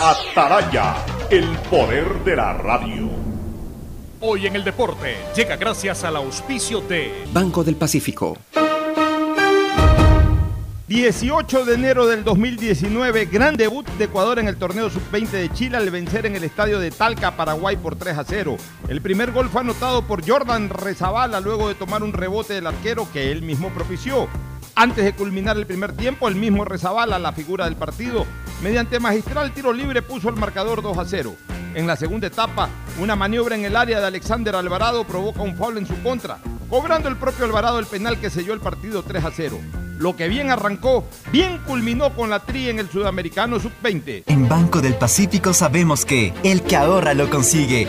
Ataraya, el poder de la radio. Hoy en el deporte llega gracias al auspicio de Banco del Pacífico. 18 de enero del 2019, gran debut de Ecuador en el torneo sub-20 de Chile al vencer en el estadio de Talca, Paraguay por 3 a 0. El primer gol fue anotado por Jordan Rezabala luego de tomar un rebote del arquero que él mismo propició. Antes de culminar el primer tiempo, el mismo Rezabala, la figura del partido, mediante magistral tiro libre puso el marcador 2 a 0. En la segunda etapa, una maniobra en el área de Alexander Alvarado provoca un foul en su contra, cobrando el propio Alvarado el penal que selló el partido 3 a 0. Lo que bien arrancó, bien culminó con la tri en el Sudamericano Sub-20. En Banco del Pacífico sabemos que el que ahorra lo consigue.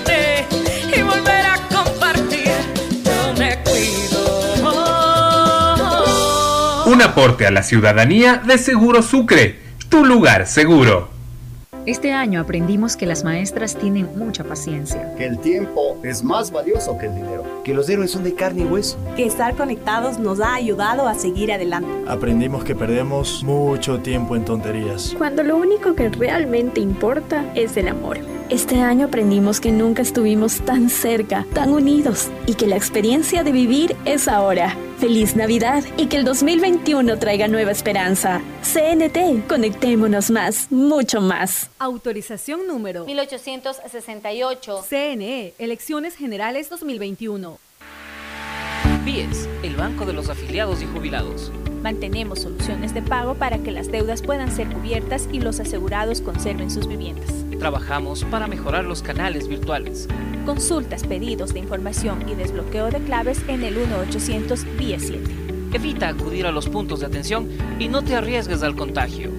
Un aporte a la ciudadanía de Seguro Sucre, tu lugar seguro. Este año aprendimos que las maestras tienen mucha paciencia. Que el tiempo es más valioso que el dinero. Que los héroes son de carne y hueso. Que estar conectados nos ha ayudado a seguir adelante. Aprendimos que perdemos mucho tiempo en tonterías. Cuando lo único que realmente importa es el amor. Este año aprendimos que nunca estuvimos tan cerca, tan unidos y que la experiencia de vivir es ahora. Feliz Navidad y que el 2021 traiga nueva esperanza. CNT, conectémonos más, mucho más. Autorización número 1868. CNE, Elecciones Generales 2021. BIES, el Banco de los Afiliados y Jubilados. Mantenemos soluciones de pago para que las deudas puedan ser cubiertas y los asegurados conserven sus viviendas. Trabajamos para mejorar los canales virtuales. Consultas, pedidos de información y desbloqueo de claves en el 1-800 BIES 7. Evita acudir a los puntos de atención y no te arriesgues al contagio.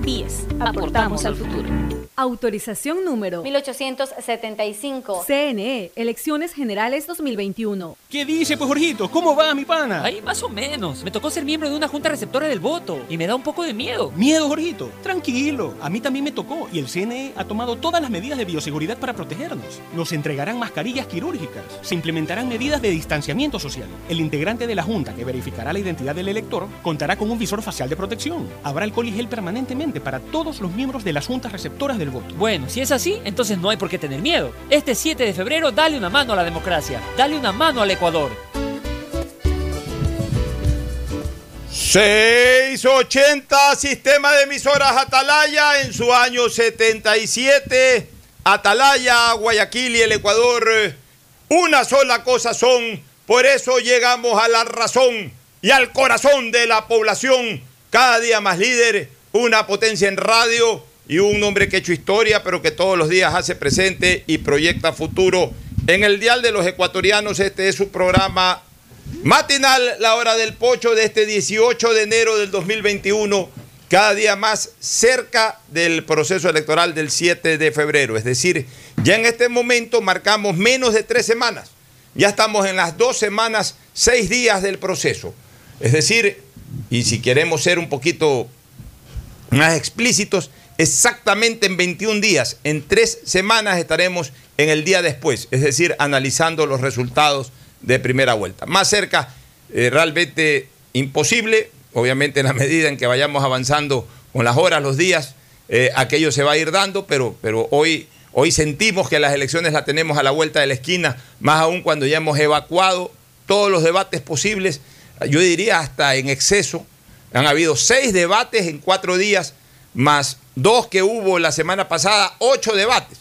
BIES, aportamos, al futuro. Autorización número 1875. CNE, Elecciones Generales 2021. ¿Qué dice, pues, Jorgito? ¿Cómo va, mi pana? Ahí más o menos. Me tocó ser miembro de una junta receptora del voto y me da un poco de miedo. ¿Miedo, Jorgito? Tranquilo. A mí también me tocó y el CNE ha tomado todas las medidas de bioseguridad para protegernos. Nos entregarán mascarillas quirúrgicas. Se implementarán medidas de distanciamiento social. El integrante de la junta que verificará la identidad del elector contará con un visor facial de protección. Habrá alcohol y gel permanentemente para todos los miembros de las juntas receptoras del voto. Bueno, si es así, entonces no hay por qué tener miedo. Este 7 de febrero, dale una mano a la democracia. Dale una mano al Ecuador. 680 Sistema de Emisoras Atalaya en su año 77. Atalaya, Guayaquil y el Ecuador. Una sola cosa son. Por eso llegamos a la razón. y al corazón de la población, cada día más líder, una potencia en radio y un hombre que ha hecho historia, pero que todos los días hace presente y proyecta futuro. En el Dial de los Ecuatorianos, este es su programa matinal, la hora del pocho de este 18 de enero del 2021, cada día más cerca del proceso electoral del 7 de febrero. Es decir, ya en este momento marcamos menos de tres semanas. Ya estamos en las dos semanas, seis días del proceso. Es decir, y si queremos ser un poquito más explícitos, exactamente en 21 días, en tres semanas estaremos en el día después, es decir, analizando los resultados de primera vuelta. Más cerca, eh, realmente imposible, obviamente en la medida en que vayamos avanzando con las horas, los días, eh, aquello se va a ir dando, pero, pero hoy, hoy sentimos que las elecciones las tenemos a la vuelta de la esquina, más aún cuando ya hemos evacuado todos los debates posibles, yo diría hasta en exceso. Han habido seis debates en cuatro días, más dos que hubo la semana pasada, ocho debates.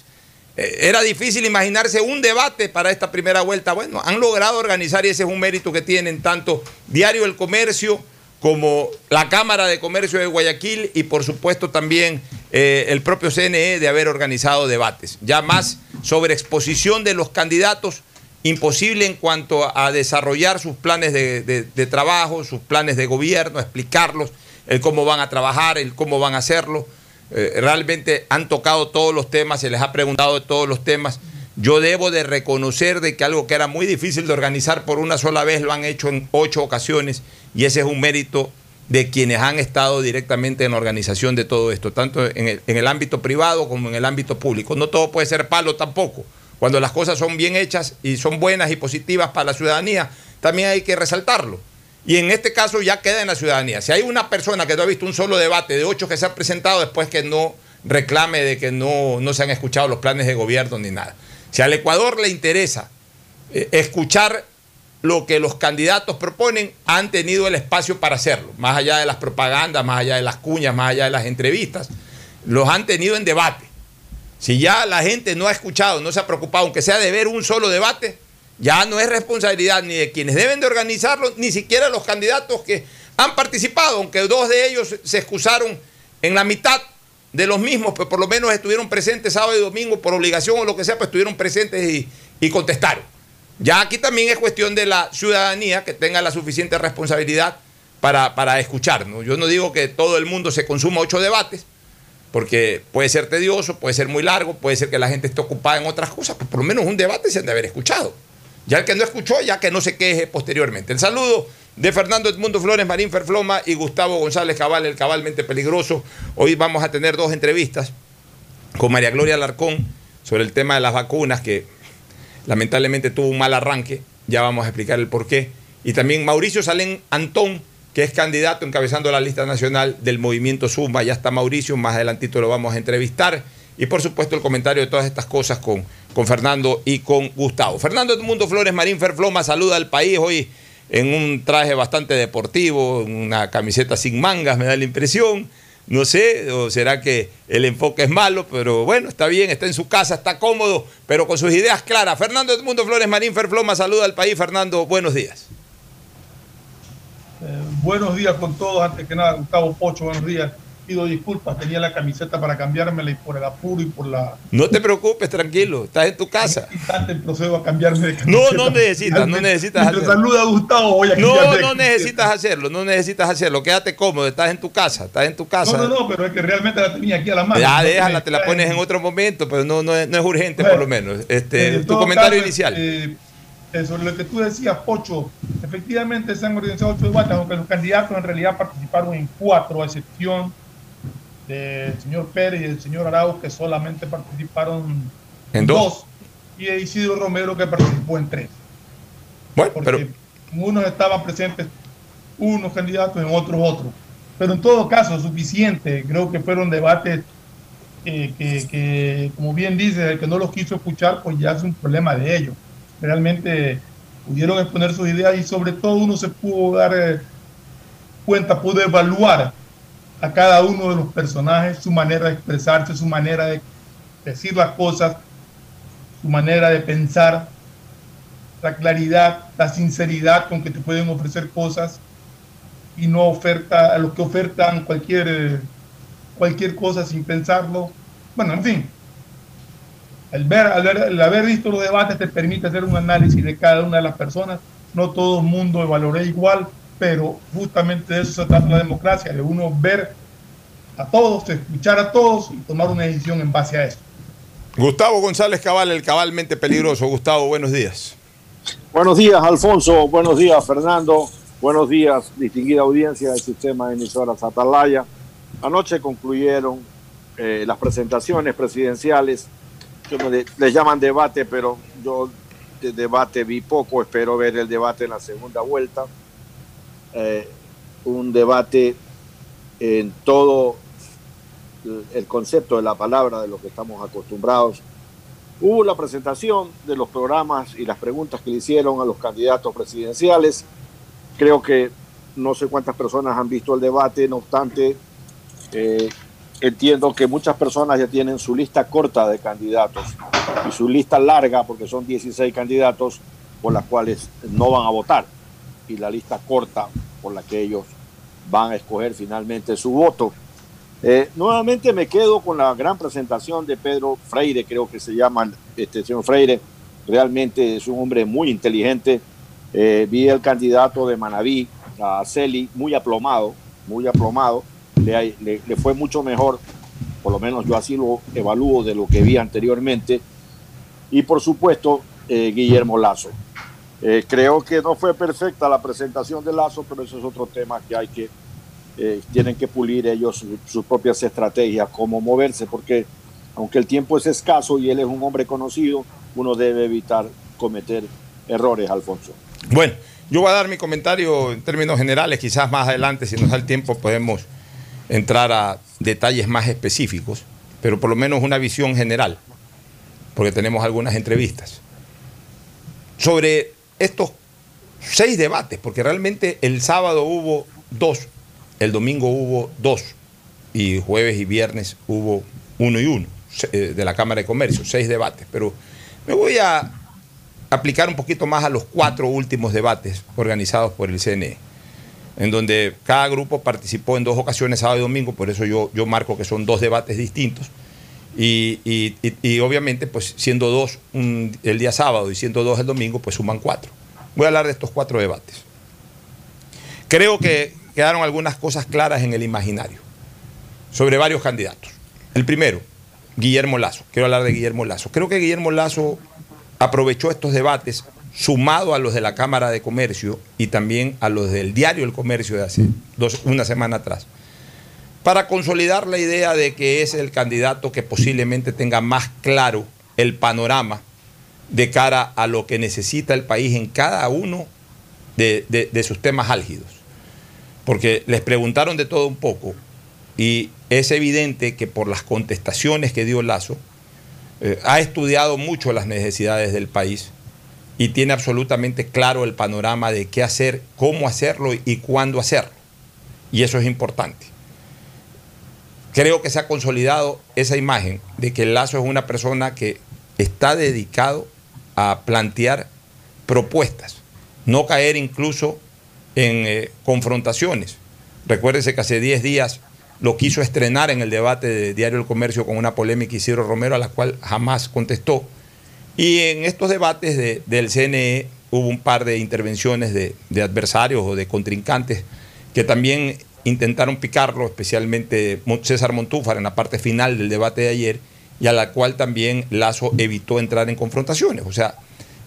Eh, era difícil imaginarse un debate para esta primera vuelta. Bueno, han logrado organizar y ese es un mérito que tienen tanto Diario El Comercio como la Cámara de Comercio de Guayaquil y por supuesto también eh, el propio CNE de haber organizado debates. Ya más sobre exposición de los candidatos, imposible en cuanto a desarrollar sus planes de, de trabajo, sus planes de gobierno, explicarlos, el cómo van a trabajar, el cómo van a hacerlo. Eh, realmente han tocado todos los temas, se les ha preguntado de todos los temas. Yo debo de reconocer de que algo que era muy difícil de organizar por una sola vez lo han hecho en ocho ocasiones y ese es un mérito de quienes han estado directamente en la organización de todo esto, tanto en el, en el ámbito privado como en el ámbito público. No todo puede ser palo tampoco. Cuando las cosas son bien hechas y son buenas y positivas para la ciudadanía, también hay que resaltarlo. Y en este caso ya queda en la ciudadanía. Si hay una persona que no ha visto un solo debate de ocho que se han presentado, después que no reclame de que no, no se han escuchado los planes de gobierno ni nada. Si al Ecuador le interesa eh, escuchar lo que los candidatos proponen, han tenido el espacio para hacerlo, más allá de las propagandas, más allá de las cuñas, más allá de las entrevistas, los han tenido en debate. Si ya la gente no ha escuchado, no se ha preocupado, aunque sea de ver un solo debate, ya no es responsabilidad ni de quienes deben de organizarlo, ni siquiera los candidatos que han participado, aunque dos de ellos se excusaron en la mitad de los mismos, pues por lo menos estuvieron presentes sábado y domingo por obligación o lo que sea, pues estuvieron presentes y, y contestaron. Ya aquí también es cuestión de la ciudadanía que tenga la suficiente responsabilidad para, para escuchar. Yo no digo que todo el mundo se consuma ocho debates, porque puede ser tedioso, puede ser muy largo, puede ser que la gente esté ocupada en otras cosas, pues por lo menos un debate se han de haber escuchado. Ya el que no escuchó, ya que no se queje posteriormente. El saludo de Fernando Edmundo Flores, Marín Ferfloma y Gustavo González Cabal, el cabalmente peligroso. Hoy vamos a tener dos entrevistas con María Gloria Alarcón sobre el tema de las vacunas, que lamentablemente tuvo un mal arranque. Ya vamos a explicar el por qué. Y también Mauricio Salén Antón, que es candidato encabezando la lista nacional del movimiento Zumba. Ya está Mauricio, más adelantito lo vamos a entrevistar. Y por supuesto el comentario de todas estas cosas con, con Fernando y con Gustavo. Fernando Edmundo Flores Marín Ferfloma saluda al país hoy en un traje bastante deportivo, una camiseta sin mangas, me da la impresión. No sé, o será que el enfoque es malo, pero bueno, está bien, está en su casa, está cómodo, pero con sus ideas claras. Fernando Edmundo Flores Marín Ferfloma saluda al país. Fernando, buenos días. Eh, buenos días con todos. Antes que nada, Gustavo Pocho, buenos días pido disculpas, tenía la camiseta para cambiármela y por el apuro y por la... No te preocupes, tranquilo, estás en tu casa. el procedo a cambiarme de camiseta. No, no necesitas, no necesitas hacerlo. saluda Gustavo, voy a No, no necesitas hacerlo, no necesitas hacerlo, quédate cómodo, estás en tu casa, estás en tu casa. No, no, no, pero es que realmente la tenía aquí a la mano. Ya, déjala, te la pones en otro momento, pero no, no, es, no es urgente por lo menos. Este, tu comentario inicial. Eh, eh, sobre lo que tú decías, Pocho, efectivamente se han organizado ocho debates, aunque los candidatos en realidad participaron en cuatro, a excepción del señor Pérez y del señor Arauz, que solamente participaron en dos, y de Isidro Romero, que participó en tres. Bueno, Porque pero... unos estaban presentes, unos candidatos, en otros otros. Pero en todo caso, suficiente. Creo que fueron debates que, que, como bien dice, el que no los quiso escuchar, pues ya es un problema de ellos. Realmente pudieron exponer sus ideas y sobre todo uno se pudo dar eh, cuenta, pudo evaluar a cada uno de los personajes, su manera de expresarse, su manera de decir las cosas, su manera de pensar, la claridad, la sinceridad con que te pueden ofrecer cosas y no oferta a los que ofertan cualquier, eh, cualquier cosa sin pensarlo. Bueno, en fin, el, ver, al ver- el haber visto los debates te permite hacer un análisis de cada una de las personas. No todo el mundo valoré igual, pero justamente de eso se trata la democracia, de uno ver a todos, escuchar a todos y tomar una decisión en base a eso. Gustavo González Cabal, el cabalmente peligroso. Gustavo, buenos días. Buenos días, Alfonso. Buenos días, Fernando. Buenos días, distinguida audiencia del sistema de emisoras Atalaya. Anoche concluyeron eh, las presentaciones presidenciales. De- les llaman debate, pero yo de debate vi poco. Espero ver el debate en la segunda vuelta. Eh, un debate en todo el concepto de la palabra de lo que estamos acostumbrados Hubo la presentación de los programas y las preguntas que le hicieron a los candidatos presidenciales. Creo que no sé cuántas personas han visto el debate, no obstante, eh, entiendo que muchas personas ya tienen su lista corta de candidatos y su lista larga, porque son 16 candidatos por las cuales no van a votar, y la lista corta por la que ellos van a escoger finalmente su voto. Eh, nuevamente me quedo con la gran presentación de Pedro Freire, creo que se llama este señor Freire. Realmente es un hombre muy inteligente. Eh, vi el candidato de Manaví, a Celi, muy aplomado, muy aplomado. Le, fue mucho mejor, por lo menos yo así lo evalúo de lo que vi anteriormente. Y por supuesto, eh, Guillermo Lazo. Eh, creo que no fue perfecta la presentación de Lazo, pero eso es otro tema que hay que eh, tienen que pulir ellos su- sus propias estrategias, cómo moverse, porque aunque el tiempo es escaso y él es un hombre conocido, uno debe evitar cometer errores, Alfonso. Bueno, yo voy a dar mi comentario en términos generales, quizás más adelante, si nos da el tiempo, podemos entrar a detalles más específicos, pero por lo menos una visión general, porque tenemos algunas entrevistas. Sobre estos seis debates, porque realmente el sábado hubo dos, el domingo hubo dos, y jueves y viernes hubo uno y uno eh, de la Cámara de Comercio, seis debates, pero me voy a aplicar un poquito más a los cuatro últimos debates organizados por el CNE, en donde cada grupo participó en dos ocasiones, sábado y domingo, por eso yo, yo marco que son dos debates distintos. Y, y- obviamente, pues siendo dos el día sábado y siendo dos el domingo, pues suman cuatro. Voy a hablar de estos cuatro debates. Creo que quedaron algunas cosas claras en el imaginario sobre varios candidatos. El primero, Guillermo Lazo. Quiero hablar de Guillermo Lazo. Creo que Guillermo Lazo aprovechó estos debates, sumado a los de la Cámara de Comercio y también a los del Diario El Comercio de hace dos, una semana atrás, para consolidar la idea de que es el candidato que posiblemente tenga más claro el panorama de cara a lo que necesita el país en cada uno de, de- de sus temas álgidos. Porque les preguntaron de todo un poco y es evidente que por las contestaciones que dio Lazo, eh, ha estudiado mucho las necesidades del país y tiene absolutamente claro el panorama de qué hacer, cómo hacerlo y cuándo hacerlo. Y eso es importante. Creo que se ha consolidado esa imagen de que Lazo es una persona que está dedicado a plantear propuestas, no caer incluso en eh, confrontaciones. Recuérdese que hace 10 días lo quiso estrenar en el debate de Diario El Comercio con una polémica Isidro Romero a la cual jamás contestó. Y en estos debates de- del CNE hubo un par de intervenciones de, adversarios o de contrincantes que también intentaron picarlo, especialmente César Montúfar en la parte final del debate de ayer, y a la cual también Lazo evitó entrar en confrontaciones. O sea,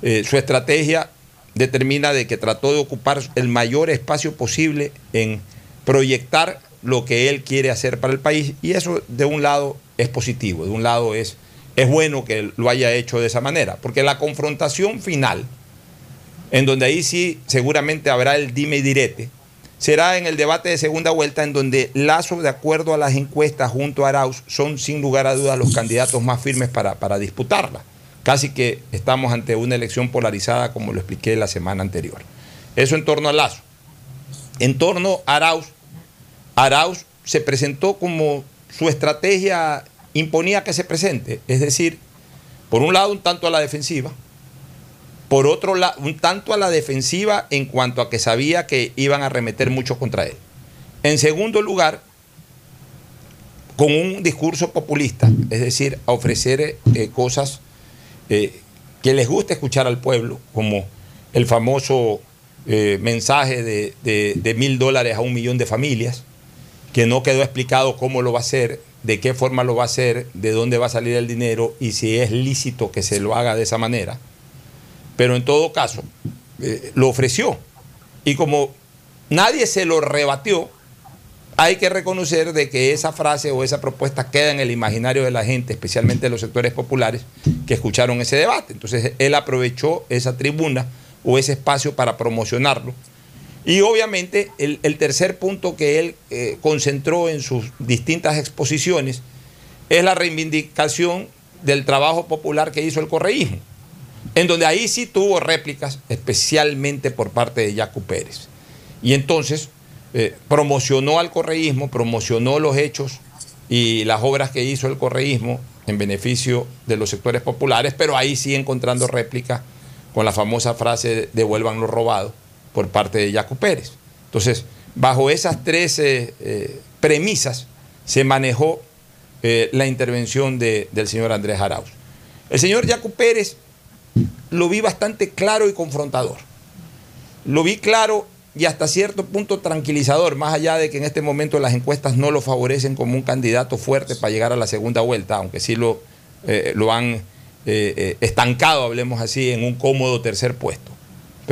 eh, su estrategia determina de que trató de ocupar el mayor espacio posible en proyectar lo que él quiere hacer para el país y eso de un lado es positivo, de un lado es, es bueno que lo haya hecho de esa manera, porque la confrontación final, en donde ahí sí seguramente habrá el dime y direte, será en el debate de segunda vuelta en donde Lazo, de acuerdo a las encuestas junto a Arauz, son sin lugar a dudas los candidatos más firmes para, para disputarla. Casi que estamos ante una elección polarizada, como lo expliqué la semana anterior. Eso en torno a Lazo. En torno a Arauz, Arauz se presentó como su estrategia imponía que se presente, es decir, por un lado un tanto a la defensiva, por otro lado, un tanto a la defensiva en cuanto a que sabía que iban a remeter mucho contra él. En segundo lugar, con un discurso populista, es decir, a ofrecer eh, cosas eh, que les gusta escuchar al pueblo, como el famoso eh, mensaje de- de mil dólares a un millón de familias, que no quedó explicado cómo lo va a hacer, de qué forma lo va a hacer, de dónde va a salir el dinero y si es lícito que se lo haga de esa manera. Pero en todo caso, eh, lo ofreció. Y como nadie se lo rebatió, hay que reconocer de que esa frase o esa propuesta queda en el imaginario de la gente, especialmente de los sectores populares que escucharon ese debate. Entonces él aprovechó esa tribuna o ese espacio para promocionarlo. Y obviamente el, tercer punto que él eh, concentró en sus distintas exposiciones es la reivindicación del trabajo popular que hizo el correísmo, en donde ahí sí tuvo réplicas, especialmente por parte de Yacu Pérez. Y entonces eh, promocionó al correísmo, promocionó los hechos y las obras que hizo el correísmo en beneficio de los sectores populares, pero ahí sí encontrando réplica con la famosa frase devuelvan lo robado por parte de Yacu Pérez. Entonces, bajo esas tres eh, eh, premisas se manejó eh, la intervención de- del señor Andrés Arauz. El señor Yacu Pérez lo vi bastante claro y confrontador. Lo vi claro y hasta cierto punto tranquilizador, más allá de que en este momento las encuestas no lo favorecen como un candidato fuerte para llegar a la segunda vuelta, aunque sí lo, lo han estancado, hablemos así, en un cómodo tercer puesto,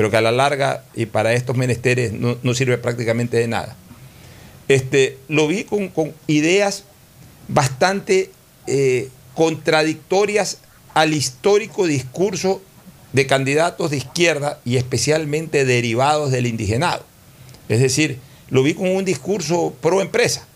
pero que a la larga y para estos menesteres no, sirve prácticamente de nada. Este, lo vi con, con ideas bastante eh, contradictorias al histórico discurso de candidatos de izquierda y especialmente derivados del indigenado. Es decir, lo vi con un discurso pro empresa,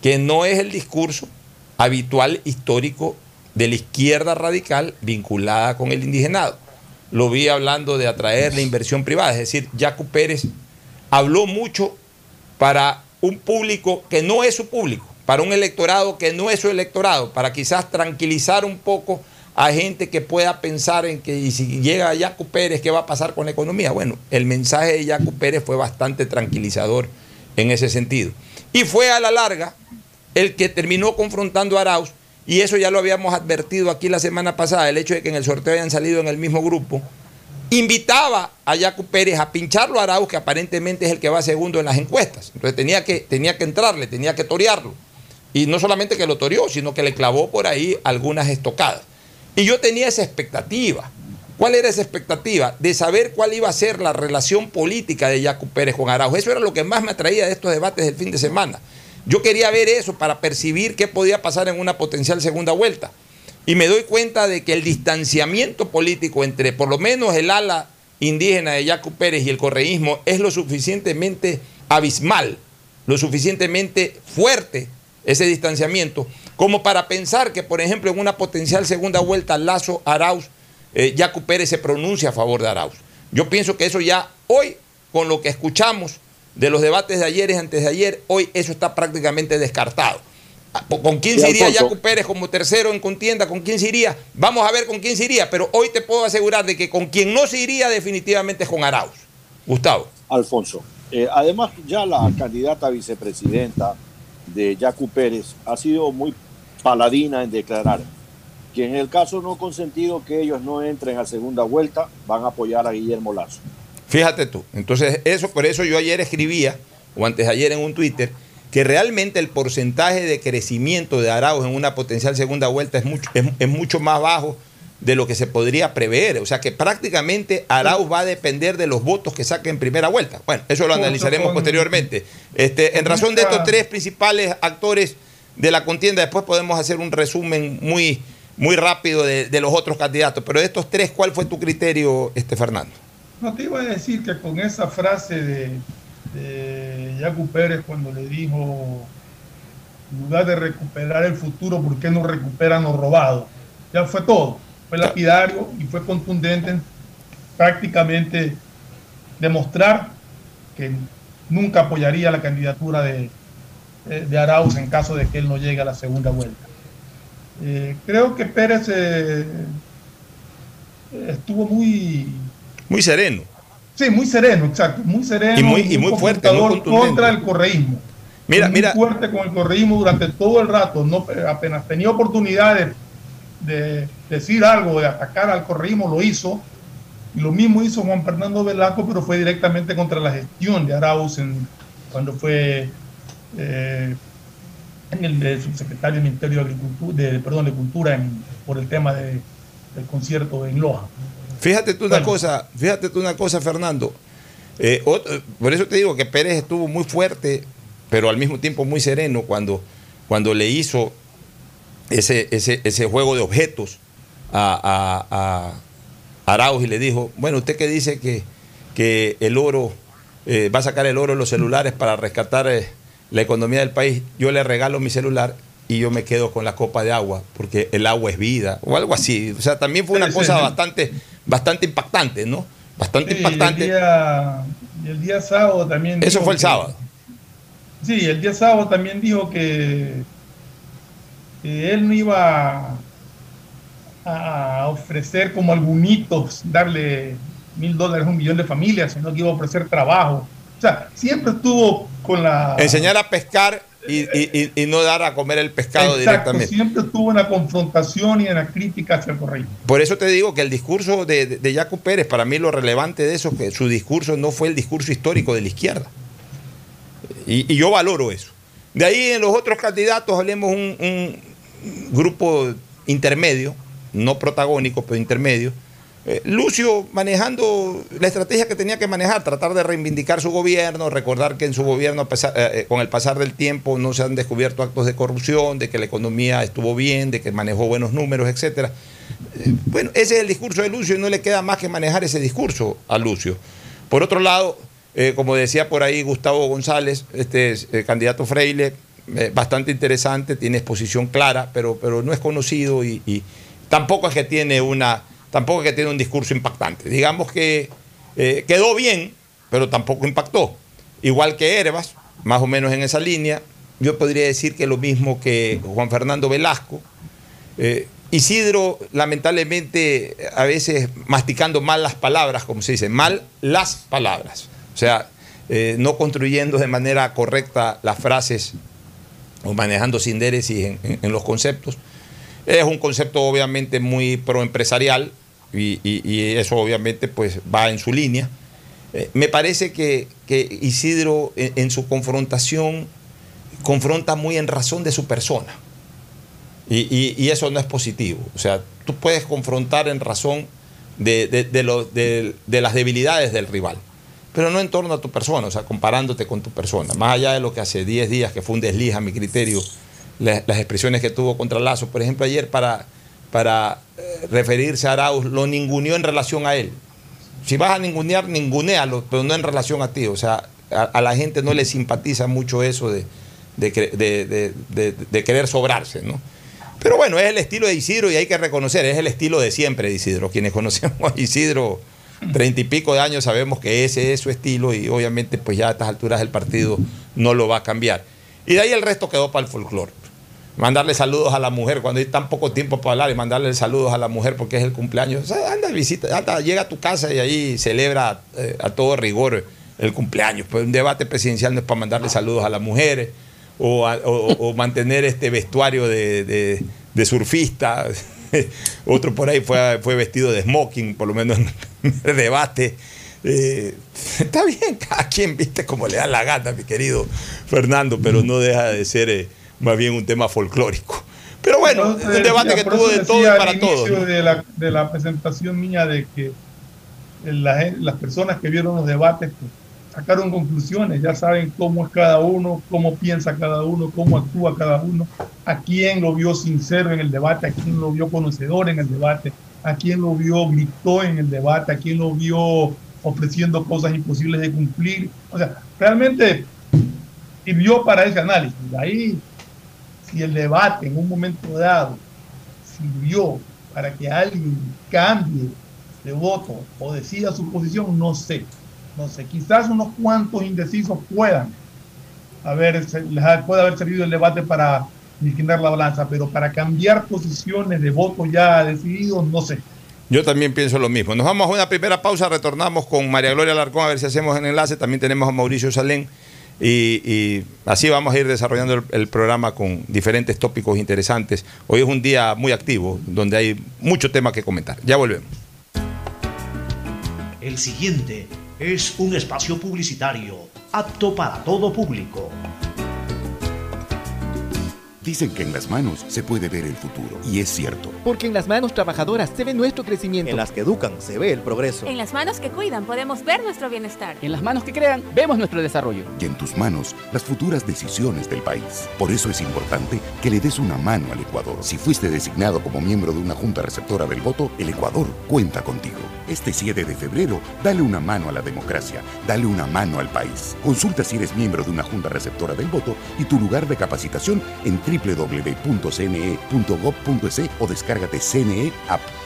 que no es el discurso habitual histórico de la izquierda radical vinculada con el indigenado. Lo vi hablando de atraer la inversión privada, es decir, Jaco Pérez habló mucho para un público que no es su público, para un electorado que no es su electorado, para quizás tranquilizar un poco a gente que pueda pensar en que si llega Yacu Pérez, ¿qué va a pasar con la economía? Bueno, el mensaje de Yacu Pérez fue bastante tranquilizador en ese sentido. Y fue a la larga el que terminó confrontando a Arauz, y eso ya lo habíamos advertido aquí la semana pasada, el hecho de que en el sorteo hayan salido en el mismo grupo, invitaba a Yacu Pérez a pincharlo a Arauz, que aparentemente es el que va segundo en las encuestas. Entonces tenía que, tenía que entrarle, tenía que torearlo. Y no solamente que lo toreó, sino que le clavó por ahí algunas estocadas. Y yo tenía esa expectativa. ¿Cuál era esa expectativa? De saber cuál iba a ser la relación política de Yacu Pérez con Arauz. Eso era lo que más me atraía de estos debates del fin de semana. Yo quería ver eso para percibir qué podía pasar en una potencial segunda vuelta. Y me doy cuenta de que el distanciamiento político entre por lo menos el ala indígena de Yacu Pérez y el correísmo es lo suficientemente abismal, lo suficientemente fuerte ese distanciamiento, como para pensar que, por ejemplo, en una potencial segunda vuelta, Lazo, Arauz, eh, Yacu Pérez se pronuncia a favor de Arauz. Yo pienso que eso ya hoy, con lo que escuchamos de los debates de ayer y antes de ayer, hoy eso está prácticamente descartado. Ah, ¿Con quién se iría. Yacu Pérez como tercero en contienda? ¿Con quién se iría? Vamos a ver con quién se iría, pero hoy te puedo asegurar de que con quien no se iría definitivamente es con Arauz. Gustavo. Alfonso. Eh, además, ya la candidata vicepresidenta de Yacu Pérez ha sido muy paladina en declarar que en el caso no consentido que ellos no entren a segunda vuelta, van a apoyar a Guillermo Lazo. Fíjate tú. Entonces, eso, por eso yo ayer escribía, o antes de ayer en un Twitter, que realmente el porcentaje de crecimiento de Arauz en una potencial segunda vuelta es mucho, es, es mucho más bajo de lo que se podría prever. O sea que prácticamente Arauz va a depender de los votos que saque en primera vuelta. Bueno, eso lo analizaremos posteriormente. Este, en razón de estos tres principales actores de la contienda, después podemos hacer un resumen muy, muy rápido de, de los otros candidatos. Pero de estos tres, ¿cuál fue tu criterio, este Fernando? No te iba a decir que con esa frase de, de Pérez cuando le dijo, en lugar de recuperar el futuro, ¿por qué no recuperan lo robado? Ya fue todo. Fue lapidario y fue contundente en prácticamente demostrar que nunca apoyaría la candidatura de, de, de Arauz en caso de que él no llegue a la segunda vuelta. Eh, creo que Pérez eh, estuvo muy Muy sereno. Sí, muy sereno, exacto, muy sereno. Y muy, y muy fuerte, muy contra el correísmo. Mira, muy mira. fuerte con el correísmo durante todo el rato. No, apenas tenía oportunidades de decir algo, de atacar al correísmo, lo hizo. Y lo mismo hizo Juan Fernando Velasco, pero fue directamente contra la gestión de Arauz en, cuando fue eh, en el de subsecretario del Ministerio de Agricultura, de, perdón, de Cultura en, por el tema de, del concierto en Loja. Fíjate tú una cosa, fíjate tú una cosa, Fernando. Eh, otro- por eso te digo que Pérez estuvo muy fuerte, pero al mismo tiempo muy sereno cuando, cuando le hizo ese, ese, ese juego de objetos a, a, a Arauz y le dijo, bueno, usted que dice que, que el oro, eh, va a sacar el oro de los celulares para rescatar eh, la economía del país, yo le regalo mi celular y yo me quedo con la copa de agua, porque el agua es vida, o algo así. O sea, también fue una cosa bastante, bastante impactante, ¿no? Bastante Sí, impactante. Y el, día, y el día sábado también. Eso fue el que- sábado. Sí, el día sábado también dijo que, que él no iba a, a ofrecer como algunitos, darle mil dólares a un millón de familias, sino que iba a ofrecer trabajo. O sea, siempre estuvo con la... Enseñar a pescar y, y- no dar a comer el pescado Exacto, directamente. siempre estuvo en la confrontación y en la crítica hacia el correo. Por eso te digo que el discurso de, de, de Jaco Pérez, para mí lo relevante de eso, que su discurso no fue el discurso histórico de la izquierda. Y, y yo valoro eso. De ahí en los otros candidatos hablemos un, un grupo intermedio, no protagónico, pero intermedio. Eh, Lucio manejando la estrategia que tenía que manejar, tratar de reivindicar su gobierno, recordar que en su gobierno, eh, eh, con el pasar del tiempo, no se han descubierto actos de corrupción, de que la economía estuvo bien, de que manejó buenos números, etcétera. Bueno, ese es el discurso de Lucio y no le queda más que manejar ese discurso a Lucio. Por otro lado, como decía por ahí Gustavo González, este es, candidato Freile, bastante interesante, tiene exposición clara, pero, pero no es conocido y, y tampoco es que tiene una, tampoco es que tiene un discurso impactante. Digamos que eh, quedó bien, pero tampoco impactó. Igual que Herbas, más o menos en esa línea. Yo podría decir que lo mismo que Juan Fernando Velasco. Eh, Isidro, lamentablemente, a veces masticando mal las palabras, como se dice, mal las palabras. O sea, eh, no construyendo de manera correcta las frases o manejando sin en- en los conceptos. Es un concepto obviamente muy proempresarial y, y- eso obviamente pues va en su línea. Eh, me parece que, Isidro en, su confrontación confronta muy en razón de su persona. Y, eso no es positivo. O sea, tú puedes confrontar en razón de- de las debilidades del rival, pero no en torno a tu persona, o sea, comparándote con tu persona. Más allá de lo que hace 10 días, que fue un desliz a mi criterio, la- las expresiones que tuvo contra Lazo, por ejemplo, ayer para, para eh, referirse a Arauz, lo ninguneó en relación a él. Si vas a ningunear, ningunealo, pero no en relación a ti. O sea, a, la gente no le simpatiza mucho eso de- de- de- de querer sobrarse, ¿no? Pero bueno, es el estilo de Isidro y hay que reconocer, es el estilo de siempre de Isidro. Quienes conocemos a Isidro treinta y pico de años sabemos que ese es su estilo y obviamente pues ya a estas alturas el partido no lo va a cambiar. Y de ahí el resto quedó para el folclore. Mandarle saludos a la mujer cuando hay tan poco tiempo para hablar y mandarle saludos a la mujer porque es el cumpleaños. O sea, anda, visita, anda, llega a tu casa y ahí celebra eh, a todo rigor el cumpleaños. Pues un debate presidencial no es para mandarle saludos a las mujeres o, a- o- o mantener este vestuario de, de- surfista. Otro por ahí fue, fue vestido de smoking, por lo menos en el debate. Eh, está bien, cada quien viste como le da la gana, mi querido Fernando, pero no deja de ser eh, más bien un tema folclórico. Pero bueno, Entonces, un debate que tuvo de todo y para todos. De la, de la presentación mía de que la las personas que vieron los debates pues, sacaron conclusiones, ya saben cómo es cada uno, cómo piensa cada uno, cómo actúa cada uno, a quién lo vio sincero en el debate, a quién lo vio conocedor en el debate, a quién lo vio gritó en el debate, a quién lo vio ofreciendo cosas imposibles de cumplir. O sea, realmente sirvió para ese análisis. Ahí, si el debate en un momento dado sirvió para que alguien cambie de voto o decida su posición, no sé. No sé, quizás unos cuantos indecisos puedan haber, puede haber servido el debate para inclinar la balanza, pero para cambiar posiciones de voto ya decididos, no sé. Yo también pienso lo mismo. Nos vamos a una primera pausa, retornamos con María Gloria Alarcón a ver si hacemos el enlace. También tenemos a Mauricio Salén y, así vamos a ir desarrollando el, el programa con diferentes tópicos interesantes. Hoy es un día muy activo, donde hay mucho tema que comentar. Ya volvemos. El siguiente es un espacio publicitario apto para todo público. Dicen que en las manos se puede ver el futuro, y es cierto. Porque en las manos trabajadoras se ve nuestro crecimiento. En las que educan se ve el progreso. En las manos que cuidan podemos ver nuestro bienestar. En las manos que crean vemos nuestro desarrollo. Y en tus manos las futuras decisiones del país. Por eso es importante que le des una mano al Ecuador. Si fuiste designado como miembro de una junta receptora del voto, el Ecuador cuenta contigo. Este 7 de febrero, dale una mano a la democracia, dale una mano al país. Consulta si eres miembro de una junta receptora del voto y tu lugar de capacitación en www.cne.gov.es o descárgate CNE App.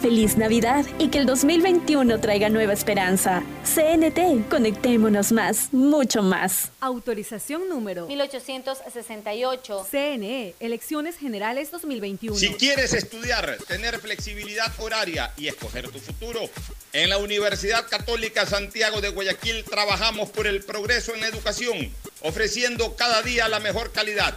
Feliz Navidad y que el 2021 traiga nueva esperanza. CNT, conectémonos más, mucho más. Autorización número 1868. CNE, Elecciones Generales 2021. Si quieres estudiar, tener flexibilidad horaria y escoger tu futuro, en la Universidad Católica Santiago de Guayaquil trabajamos por el progreso en la educación, ofreciendo cada día la mejor calidad.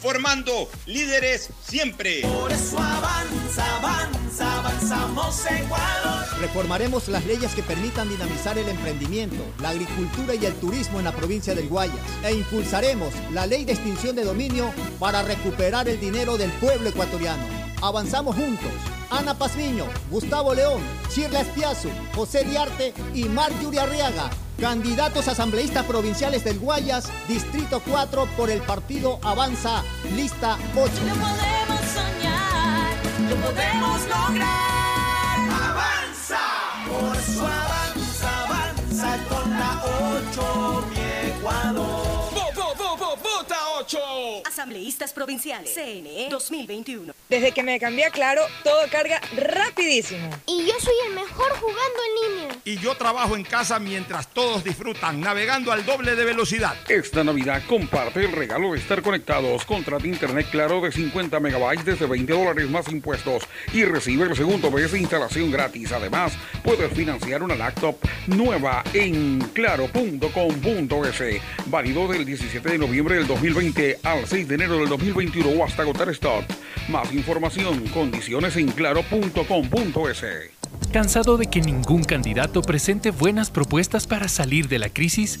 formando líderes siempre. Por eso avanza, avanza, avanzamos Ecuador. Reformaremos las leyes que permitan dinamizar el emprendimiento, la agricultura y el turismo en la provincia del Guayas e impulsaremos la ley de extinción de dominio para recuperar el dinero del pueblo ecuatoriano. Avanzamos juntos. Ana Pazmiño, Gustavo León, Chirla Espiazu, José Diarte y Marjorie Arriaga. Candidatos asambleístas provinciales del Guayas, Distrito 4 por el partido Avanza, lista 8. Lo podemos soñar, lo podemos lograr. Avanza, por eso avanza, avanza con la 8, mi Ecuador. ¡Vota 8! Asambleístas provinciales, CNE 2021. Desde que me cambié a Claro, todo carga rapidísimo. Y yo soy el mejor jugando en línea. Y yo trabajo en casa mientras todos disfrutan, navegando al doble de velocidad. Esta Navidad comparte el regalo de estar conectados. Contrata internet claro de 50 megabytes desde 20 dólares más impuestos y recibe el segundo mes de instalación gratis. Además, puedes financiar una laptop nueva en claro.com.es. Válido del 17 de noviembre del 2020 al 6 de enero del 2021 o hasta agotar stock. Más información, condiciones. ¿Cansado de que ningún candidato presente buenas propuestas para salir de la crisis?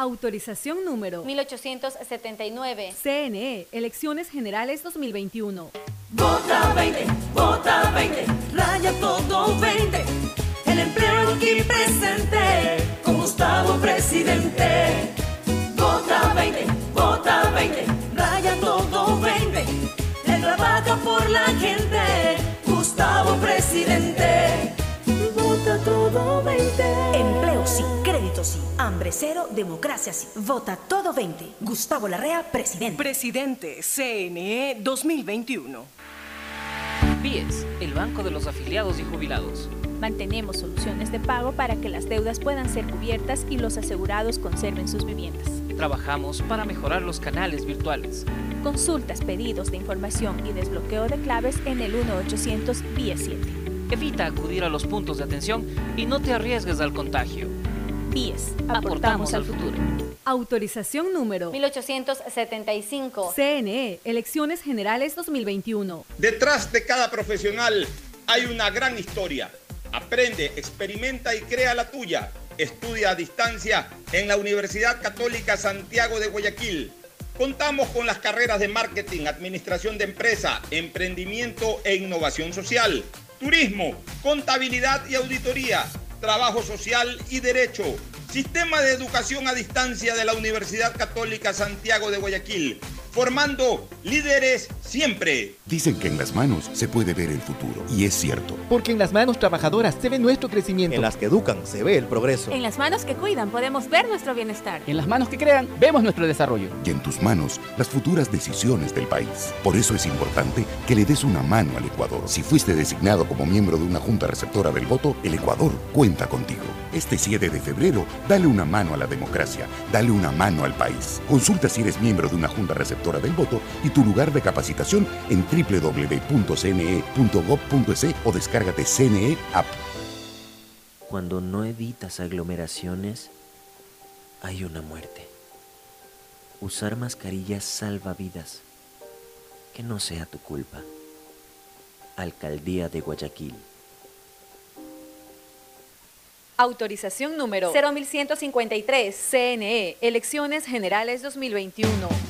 Autorización número 1879. CNE, Elecciones Generales 2021. Vota 20, vota 20, raya todo 20. El empleo aquí presente, con Gustavo presidente. Vota 20, vota 20, raya todo 20. Él trabaja por la gente, Gustavo presidente. Vota todo 20. Sí, Hambre cero, democracia sí. Vota todo 20. Gustavo Larrea, presidente. Presidente, CNE 2021. BIES, el Banco de los Afiliados y Jubilados. Mantenemos soluciones de pago para que las deudas puedan ser cubiertas y los asegurados conserven sus viviendas. Trabajamos para mejorar los canales virtuales. Consultas, pedidos de información y desbloqueo de claves en el 1-800 BIES 7. Evita acudir a los puntos de atención y no te arriesgues al contagio. BIES, aportamos, al futuro. Autorización número 1875. CNE, Elecciones Generales 2021. Detrás de cada profesional hay una gran historia. Aprende, experimenta y crea la tuya. Estudia a distancia en la Universidad Católica Santiago de Guayaquil. Contamos con las carreras de marketing, administración de empresa, emprendimiento e innovación social, turismo, contabilidad y auditoría, trabajo social y derecho. Sistema de educación a distancia de la Universidad Católica Santiago de Guayaquil formando líderes siempre. Dicen que en las manos se puede ver el futuro, y es cierto. Porque en las manos trabajadoras se ve nuestro crecimiento. En las que educan se ve el progreso. En las manos que cuidan podemos ver nuestro bienestar. En las manos que crean vemos nuestro desarrollo. Y en tus manos las futuras decisiones del país. Por eso es importante que le des una mano al Ecuador. Si fuiste designado como miembro de una junta receptora del voto, el Ecuador cuenta contigo. Este 7 de febrero, dale una mano a la democracia, dale una mano al país. Consulta si eres miembro de una junta receptora del voto y tu lugar de capacitación en www.cne.gov.es o descárgate CNE App. Cuando no evitas aglomeraciones, hay una muerte. Usar mascarillas salva vidas. Que no sea tu culpa. Alcaldía de Guayaquil. Autorización número 0153, CNE, Elecciones Generales 2021.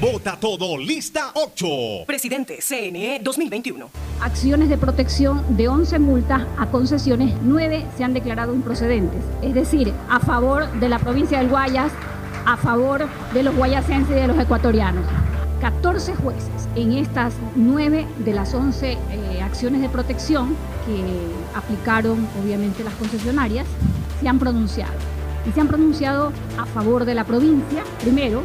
Vota todo, lista 8. Presidente, CNE 2021. Acciones de protección de 11 multas a concesiones, 9 se han declarado improcedentes. Es decir, a favor de la provincia del Guayas, a favor de los guayasenses y de los ecuatorianos. 14 jueces en estas 9 de las 11 eh, acciones de protección que aplicaron obviamente las concesionarias se han pronunciado. Y se han pronunciado a favor de la provincia, primero,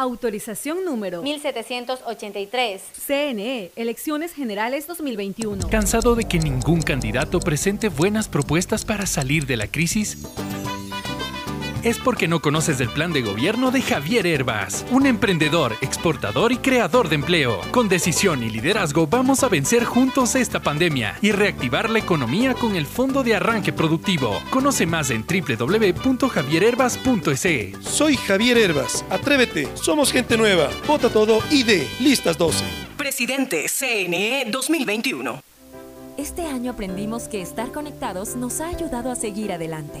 Autorización número 1783. CNE, Elecciones Generales 2021. ¿Cansado de que ningún candidato presente buenas propuestas para salir de la crisis? Es porque no conoces el plan de gobierno de Javier Herbas, un emprendedor, exportador y creador de empleo. Con decisión y liderazgo vamos a vencer juntos esta pandemia y reactivar la economía con el Fondo de Arranque Productivo. Conoce más en www.javierherbas.es. Soy Javier Herbas. Atrévete. Somos gente nueva. Vota todo ID. Listas 12. Presidente CNE 2021. Este año aprendimos que estar conectados nos ha ayudado a seguir adelante.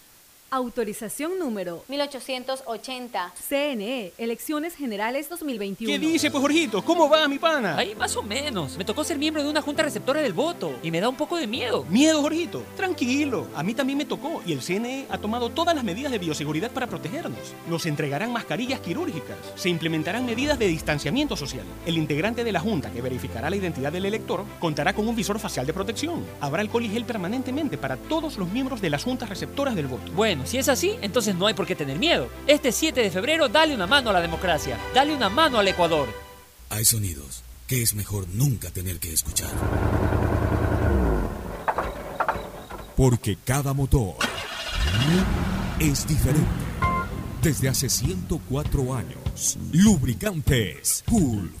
Autorización número 1880. CNE, Elecciones Generales 2021. ¿Qué dice, pues, Jorgito? ¿Cómo va, mi pana? Ahí más o menos. Me tocó ser miembro de una junta receptora del voto y me da un poco de miedo. ¿Miedo, Jorgito? Tranquilo. A mí también me tocó y el CNE ha tomado todas las medidas de bioseguridad para protegernos. Nos entregarán mascarillas quirúrgicas. Se implementarán medidas de distanciamiento social. El integrante de la junta que verificará la identidad del elector contará con un visor facial de protección. Habrá alcohol y gel permanentemente para todos los miembros de las juntas receptoras del voto. Bueno, si es así, entonces no hay por qué tener miedo. Este 7 de febrero, dale una mano a la democracia. Dale una mano al Ecuador. Hay sonidos que es mejor nunca tener que escuchar. Porque cada motor es diferente. Desde hace 104 años, Lubricantes Cool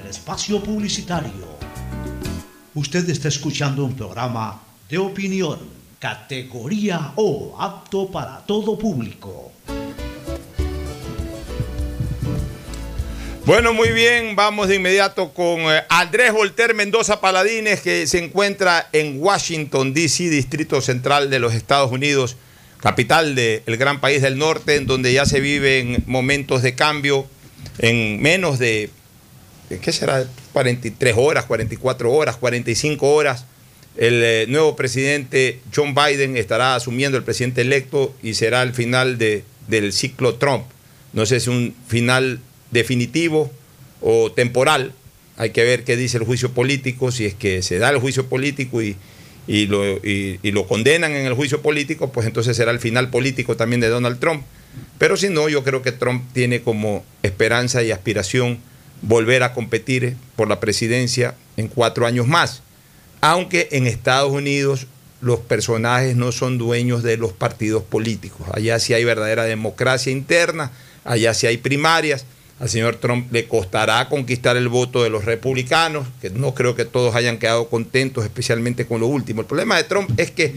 espacio publicitario. Usted está escuchando un programa de opinión, categoría O, apto para todo público. Bueno, muy bien, vamos de inmediato con eh, Andrés Volter Mendoza Paladines, que se encuentra en Washington, D.C., Distrito Central de los Estados Unidos, capital del gran país del norte, en donde ya se viven momentos de cambio en menos de, ¿qué será? 43 horas, 44 horas, 45 horas. El eh, nuevo presidente John Biden estará asumiendo el presidente electo y será el final de, del ciclo Trump. No sé si un final definitivo o temporal. Hay que ver qué dice el juicio político, si es que se da el juicio político y, y, lo, y, lo, condenan en el juicio político, pues entonces será el final político también de Donald Trump. Pero si no, yo creo que Trump tiene como esperanza y aspiración volver a competir por la presidencia en cuatro años más. Aunque en Estados Unidos los personajes no son dueños de los partidos políticos. Allá sí hay verdadera democracia interna, allá sí hay primarias al señor Trump le costará conquistar el voto de los republicanos, que no creo que todos hayan quedado contentos, especialmente con lo último. El problema de Trump es que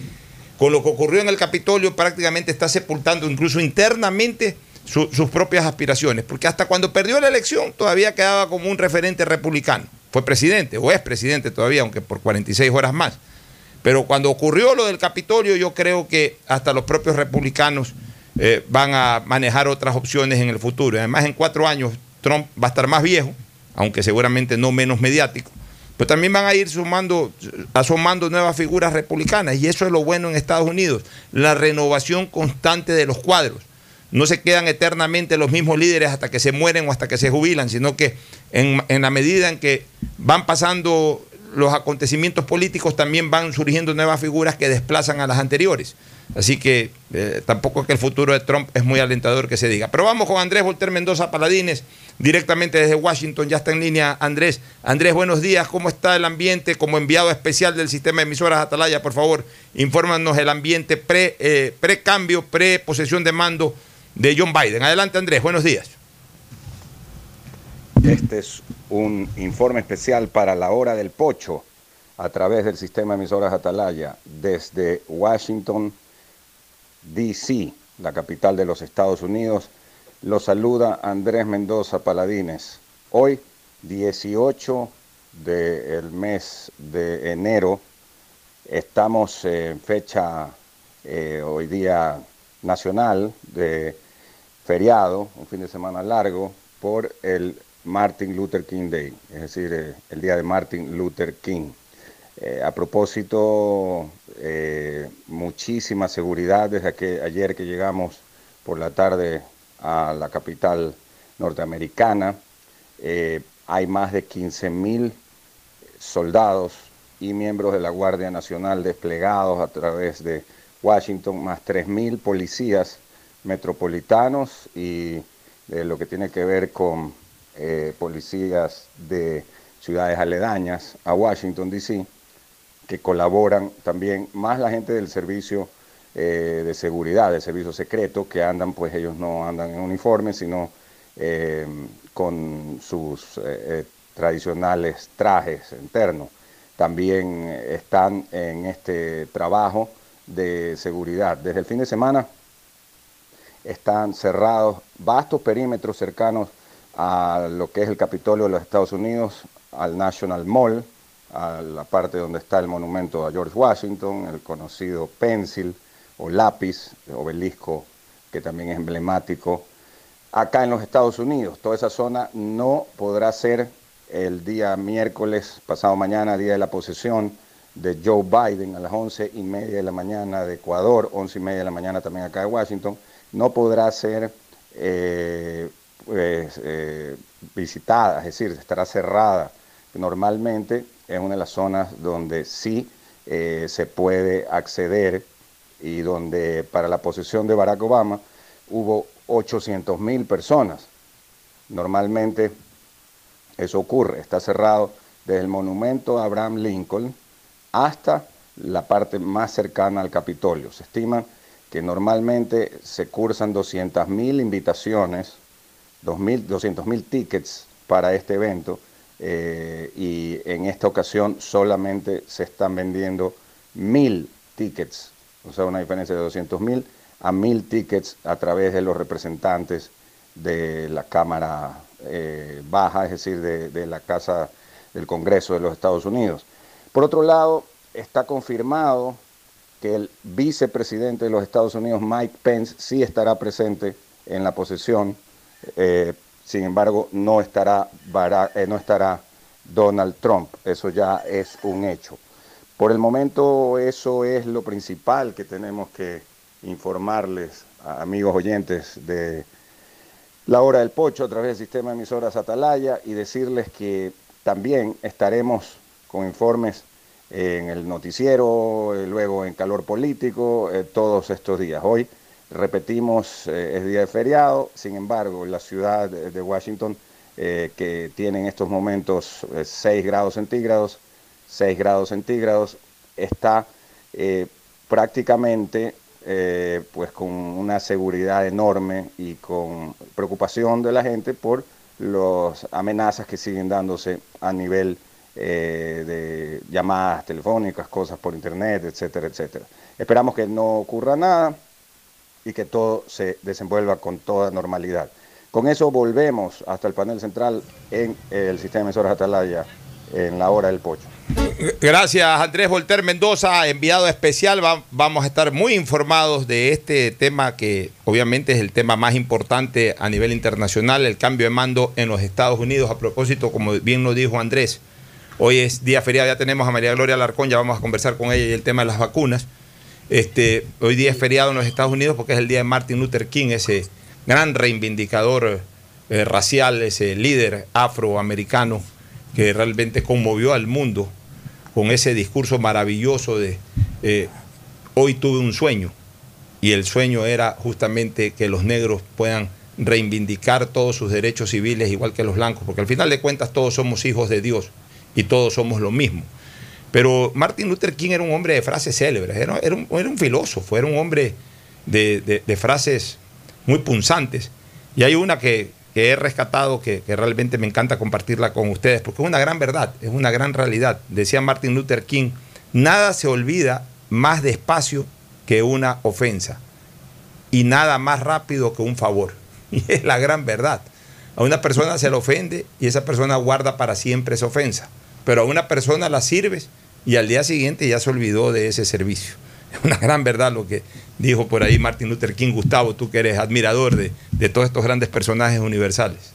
con lo que ocurrió en el Capitolio prácticamente está sepultando incluso internamente sus propias aspiraciones, porque hasta cuando perdió la elección todavía quedaba como un referente republicano. Fue presidente, o es presidente todavía, aunque por 46 horas más. Pero cuando ocurrió lo del Capitolio, yo creo que hasta los propios republicanos eh, van a manejar otras opciones en el futuro. Además, en cuatro años Trump va a estar más viejo, aunque seguramente no menos mediático. Pero también van a ir sumando, asomando nuevas figuras republicanas. Y eso es lo bueno en Estados Unidos, la renovación constante de los cuadros. No se quedan eternamente los mismos líderes hasta que se mueren o hasta que se jubilan, sino que en, en la medida en que van pasando los acontecimientos políticos, también van surgiendo nuevas figuras que desplazan a las anteriores. Así que eh, tampoco es que el futuro de Trump es muy alentador que se diga. Pero vamos con Andrés Volter Mendoza Paladines, directamente desde Washington. Ya está en línea Andrés. Andrés, buenos días. ¿Cómo está el ambiente como enviado especial del sistema de emisoras Atalaya? Por favor, infórmanos el ambiente pre, eh, pre-cambio, pre-posesión de mando de John Biden. Adelante, Andrés. Buenos días. Este es un informe especial para la hora del pocho a través del sistema de emisoras Atalaya desde Washington DC, la capital de los Estados Unidos. Lo saluda Andrés Mendoza Paladines. Hoy, 18 del mes de enero, estamos en fecha eh, hoy día nacional de feriado, un fin de semana largo, por el Martin Luther King Day, es decir, eh, el día de Martin Luther King. Eh, a propósito, eh, muchísima seguridad desde que, ayer que llegamos por la tarde a la capital norteamericana. Hay más de 15 mil soldados y miembros de la Guardia Nacional desplegados a través de Washington, más 3.000 policías metropolitanos y lo que tiene que ver con policías de ciudades aledañas a Washington, D.C., que colaboran también, más la gente del servicio eh, de seguridad, del servicio secreto, que andan, pues ellos no andan en uniforme, sino eh, con sus eh, tradicionales trajes internos. También están en este trabajo de seguridad. Desde el fin de semana están cerrados vastos perímetros cercanos a lo que es el Capitolio de los Estados Unidos, al National Mall, a la parte donde está el monumento a George Washington, el conocido Pencil o lápiz, obelisco que también es emblemático. Acá en los Estados Unidos, toda esa zona no podrá ser el día miércoles, pasado mañana, día de la posesión de Joe Biden a las once y media de la mañana de Ecuador, once y media de la mañana también acá de Washington, no podrá ser eh, pues, eh, visitada, es decir, estará cerrada normalmente es una de las zonas donde sí eh, se puede acceder y donde para la posesión de Barack Obama hubo 800 mil personas. Normalmente eso ocurre, está cerrado desde el monumento a Abraham Lincoln hasta la parte más cercana al Capitolio. Se estima que normalmente se cursan 200 mil invitaciones, 200 mil tickets para este evento eh, y en esta ocasión solamente se están vendiendo mil tickets, o sea, una diferencia de 200 mil a mil tickets a través de los representantes de la Cámara eh, Baja, es decir, de, de la Casa del Congreso de los Estados Unidos. Por otro lado, está confirmado que el vicepresidente de los Estados Unidos, Mike Pence, sí estará presente en la posesión eh, sin embargo, no estará, eh, no estará Donald Trump. Eso ya es un hecho. Por el momento, eso es lo principal que tenemos que informarles, amigos oyentes de la hora del pocho a través del sistema de emisoras Atalaya y decirles que también estaremos con informes en el noticiero, eh, luego en calor político, eh, todos estos días. Hoy Repetimos, eh, es día de feriado, sin embargo, la ciudad de, Washington, que tiene en estos momentos 6 eh, grados centígrados, 6 grados centígrados, está prácticamente pues con una seguridad enorme y con preocupación de la gente por las amenazas que siguen dándose a nivel de llamadas telefónicas, cosas por internet, etcétera, etcétera. Esperamos que no ocurra nada y que todo se desenvuelva con toda normalidad. Con eso volvemos hasta el panel central en el sistema de emisoras Atalaya en la hora del pocho. Gracias Andrés Volter Mendoza, enviado especial. vamos a estar muy informados de este tema que obviamente es el tema más importante a nivel internacional, el cambio de mando en los Estados Unidos. A propósito, como bien lo dijo Andrés, hoy es día feriado, ya tenemos a María Gloria Alarcón, ya vamos a conversar con ella y el tema de las vacunas. Este, hoy día es feriado en los Estados Unidos porque es el día de Martin Luther King, ese gran reivindicador eh, racial, ese líder afroamericano que realmente conmovió al mundo con ese discurso maravilloso de eh, hoy tuve un sueño y el sueño era justamente que los negros puedan reivindicar todos sus derechos civiles igual que los blancos, porque al final de cuentas todos somos hijos de Dios y todos somos lo mismo. Pero Martin Luther King era un hombre de frases célebres, era, un, filósofo, era un hombre de, frases muy punzantes. Y hay una que, he rescatado que, realmente me encanta compartirla con ustedes, porque es una gran verdad, es una gran realidad. Decía Martin Luther King, nada se olvida más despacio que una ofensa y nada más rápido que un favor. Y es la gran verdad. A una persona se le ofende y esa persona guarda para siempre esa ofensa. Pero a una persona la sirves y al día siguiente ya se olvidó de ese servicio. Es una gran verdad lo que dijo por ahí Martin Luther King, Gustavo, tú que eres admirador de, todos estos grandes personajes universales.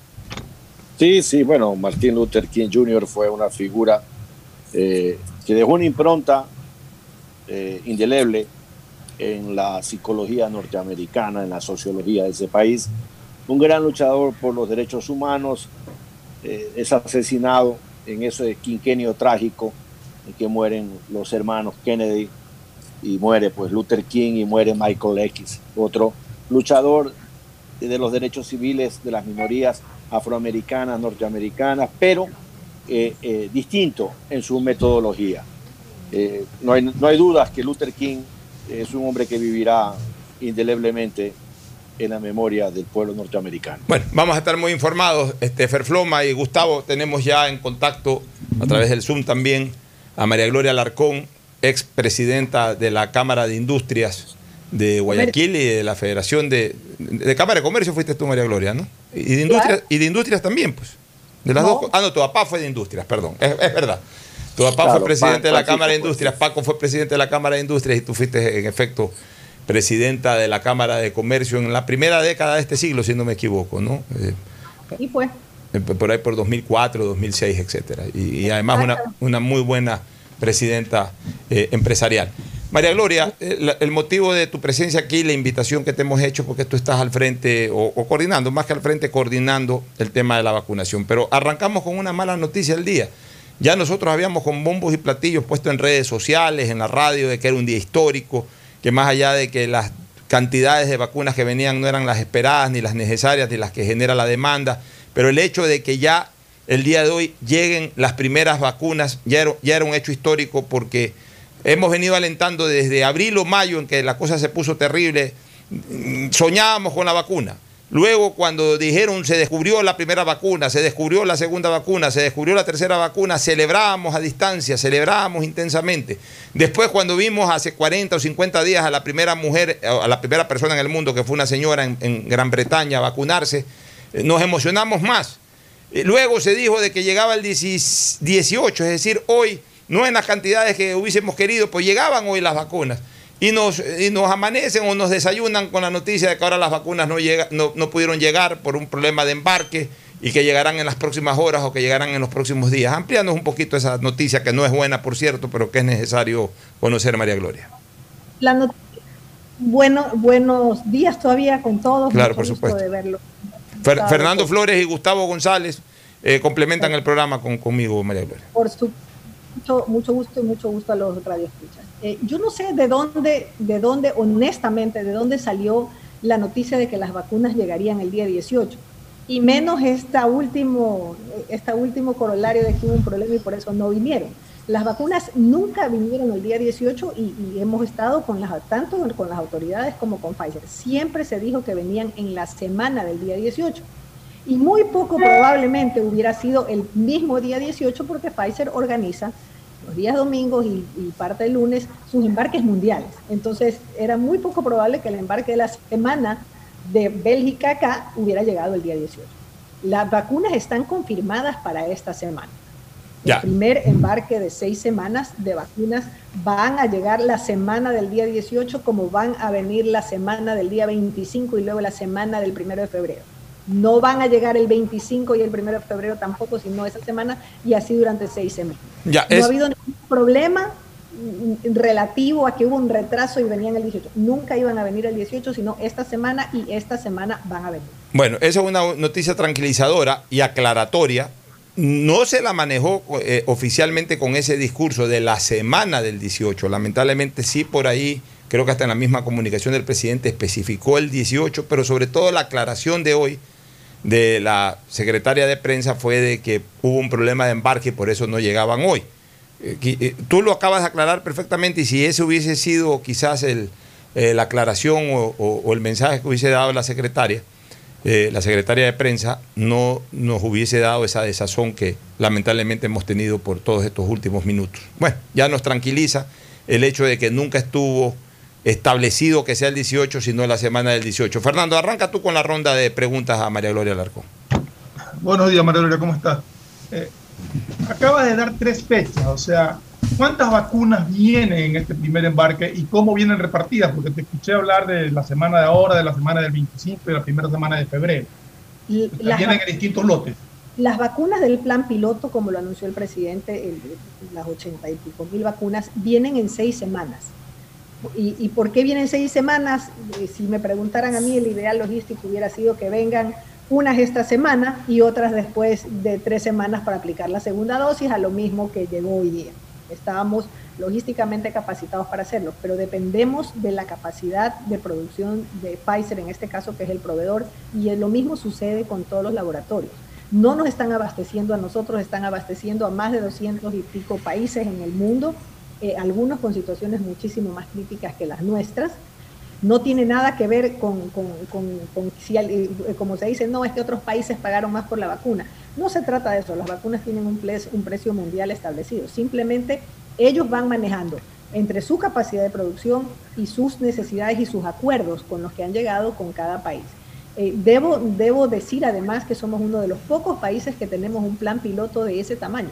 Sí, sí, bueno, Martin Luther King Jr. fue una figura eh, que dejó una impronta eh, indeleble en la psicología norteamericana, en la sociología de ese país. Un gran luchador por los derechos humanos, eh, es asesinado en ese quinquenio trágico que mueren los hermanos Kennedy y muere pues Luther King y muere Michael X, otro luchador de los derechos civiles de las minorías afroamericanas, norteamericanas, pero eh, eh, distinto en su metodología. Eh, no, hay, no hay dudas que Luther King es un hombre que vivirá indeleblemente en la memoria del pueblo norteamericano. Bueno, vamos a estar muy informados. Este, Ferfloma y Gustavo, tenemos ya en contacto a través del Zoom también a María Gloria Alarcón, ex presidenta de la Cámara de Industrias de Guayaquil y de la Federación de, de Cámara de Comercio, fuiste tú, María Gloria, ¿no? Y de Industrias, y de industrias también, pues. De las dos. Ah, no, tu papá fue de Industrias, perdón. Es, es verdad. Tu papá Claro, fue presidente de la Cámara de Paco, Industrias, Paco fue presidente de la Cámara de Industrias y tú fuiste, en efecto, presidenta de la Cámara de Comercio en la primera década de este siglo, si no me equivoco, ¿no? Eh, Y fue. eh, por ahí por 2004, 2006, etcétera. Y, y además una, una muy buena presidenta eh, empresarial. María Gloria, el motivo de tu presencia aquí, la invitación que te hemos hecho, porque tú estás al frente, o, o coordinando, más que al frente, coordinando el tema de la vacunación. Pero arrancamos con una mala noticia del día. Ya nosotros habíamos con bombos y platillos puesto en redes sociales, en la radio, de que era un día histórico, que más allá de que las cantidades de vacunas que venían no eran las esperadas, ni las necesarias, ni las que genera la demanda, pero el hecho de que ya el día de hoy lleguen las primeras vacunas ya era, ya era un hecho histórico porque hemos venido alentando desde abril o mayo en que la cosa se puso terrible, mm, soñábamos con la vacuna. Luego cuando dijeron se descubrió la primera vacuna, se descubrió la segunda vacuna, se descubrió la tercera vacuna, celebrábamos a distancia, celebrábamos intensamente. Después cuando vimos hace 40 o 50 días a la primera mujer, a la primera persona en el mundo que fue una señora en, en Gran Bretaña a vacunarse, eh, nos emocionamos más. Eh, Luego se dijo de que llegaba el 10 18, es decir, hoy, no en las cantidades que hubiésemos querido, pues llegaban hoy las vacunas. Y nos, y nos amanecen o nos desayunan con la noticia de que ahora las vacunas no, llega, no, no pudieron llegar por un problema de embarque y que llegarán en las próximas horas o que llegarán en los próximos días. Amplianos un poquito esa noticia, que no es buena, por cierto, pero que es necesario conocer, María Gloria. La not- bueno, buenos días todavía con todos. Claro, Mucho por gusto supuesto. de verlo. Fer- Gustavo, Fernando Flores y Gustavo González eh, complementan el programa con, conmigo, María Gloria. Por su mucho, mucho gusto y mucho gusto a los radioescuchas. Eh, yo no sé de dónde, de dónde, honestamente, de dónde salió la noticia de que las vacunas llegarían el día 18. Y menos esta último, esta último corolario de que hubo un problema y por eso no vinieron. Las vacunas nunca vinieron el día 18 y, y hemos estado con las, tanto con las autoridades como con Pfizer. Siempre se dijo que venían en la semana del día 18 y muy poco probablemente hubiera sido el mismo día 18 porque Pfizer organiza los días domingos y, y parte del lunes sus embarques mundiales. Entonces era muy poco probable que el embarque de la semana de Bélgica acá hubiera llegado el día 18. Las vacunas están confirmadas para esta semana. El Ya. primer embarque de seis semanas de vacunas van a llegar la semana del día 18 como van a venir la semana del día 25 y luego la semana del primero de febrero. No van a llegar el 25 y el primero de febrero tampoco, sino esa semana y así durante seis semanas. Ya, no es- ha habido ningún problema relativo a que hubo un retraso y venían el 18. Nunca iban a venir el 18, sino esta semana y esta semana van a venir. Bueno, esa es una noticia tranquilizadora y aclaratoria. No se la manejó eh, oficialmente con ese discurso de la semana del 18. Lamentablemente sí por ahí, creo que hasta en la misma comunicación del presidente especificó el 18, pero sobre todo la aclaración de hoy de la secretaria de prensa fue de que hubo un problema de embarque y por eso no llegaban hoy. Eh, eh, Tú lo acabas de aclarar perfectamente y si ese hubiese sido quizás el, eh, la aclaración o, el mensaje que hubiese dado la secretaria, la secretaria de prensa, no nos hubiese dado esa desazón que lamentablemente hemos tenido por todos estos últimos minutos. Bueno, ya nos tranquiliza el hecho de que nunca estuvo establecido que sea el 18, sino la semana del 18. Fernando, arranca tú con la ronda de preguntas a María Gloria Alarcón. Buenos días, María Gloria, ¿cómo estás? Eh, acaba de dar tres fechas, o sea, ¿cuántas vacunas vienen en este primer embarque y cómo vienen repartidas? Porque te escuché hablar de la semana de ahora, de la semana del 25 y de la primera semana de febrero. Y las vienen en distintos lotes. Las vacunas del plan piloto, como lo anunció el presidente, el- las ochenta y pico mil vacunas, vienen en seis semanas. ¿Y, y por qué vienen seis semanas? Eh, Si me preguntaran a mí, el ideal logístico hubiera sido que vengan unas esta semana y otras después de tres semanas para aplicar la segunda dosis, a lo mismo que llegó hoy día. Estábamos logísticamente capacitados para hacerlo, pero dependemos de la capacidad de producción de Pfizer, en este caso, que es el proveedor, y lo mismo sucede con todos los laboratorios. No nos están abasteciendo a nosotros, están abasteciendo a más de 200 y pico países en el mundo, eh, algunos con situaciones muchísimo más críticas que las nuestras. No tiene nada que ver con, con, con, si, eh, como se dice, no, es que otros países pagaron más por la vacuna. No se trata de eso, las vacunas tienen un, un precio mundial establecido. Simplemente ellos van manejando entre su capacidad de producción y sus necesidades y sus acuerdos con los que han llegado con cada país. Eh, debo, debo decir además que somos uno de los pocos países que tenemos un plan piloto de ese tamaño.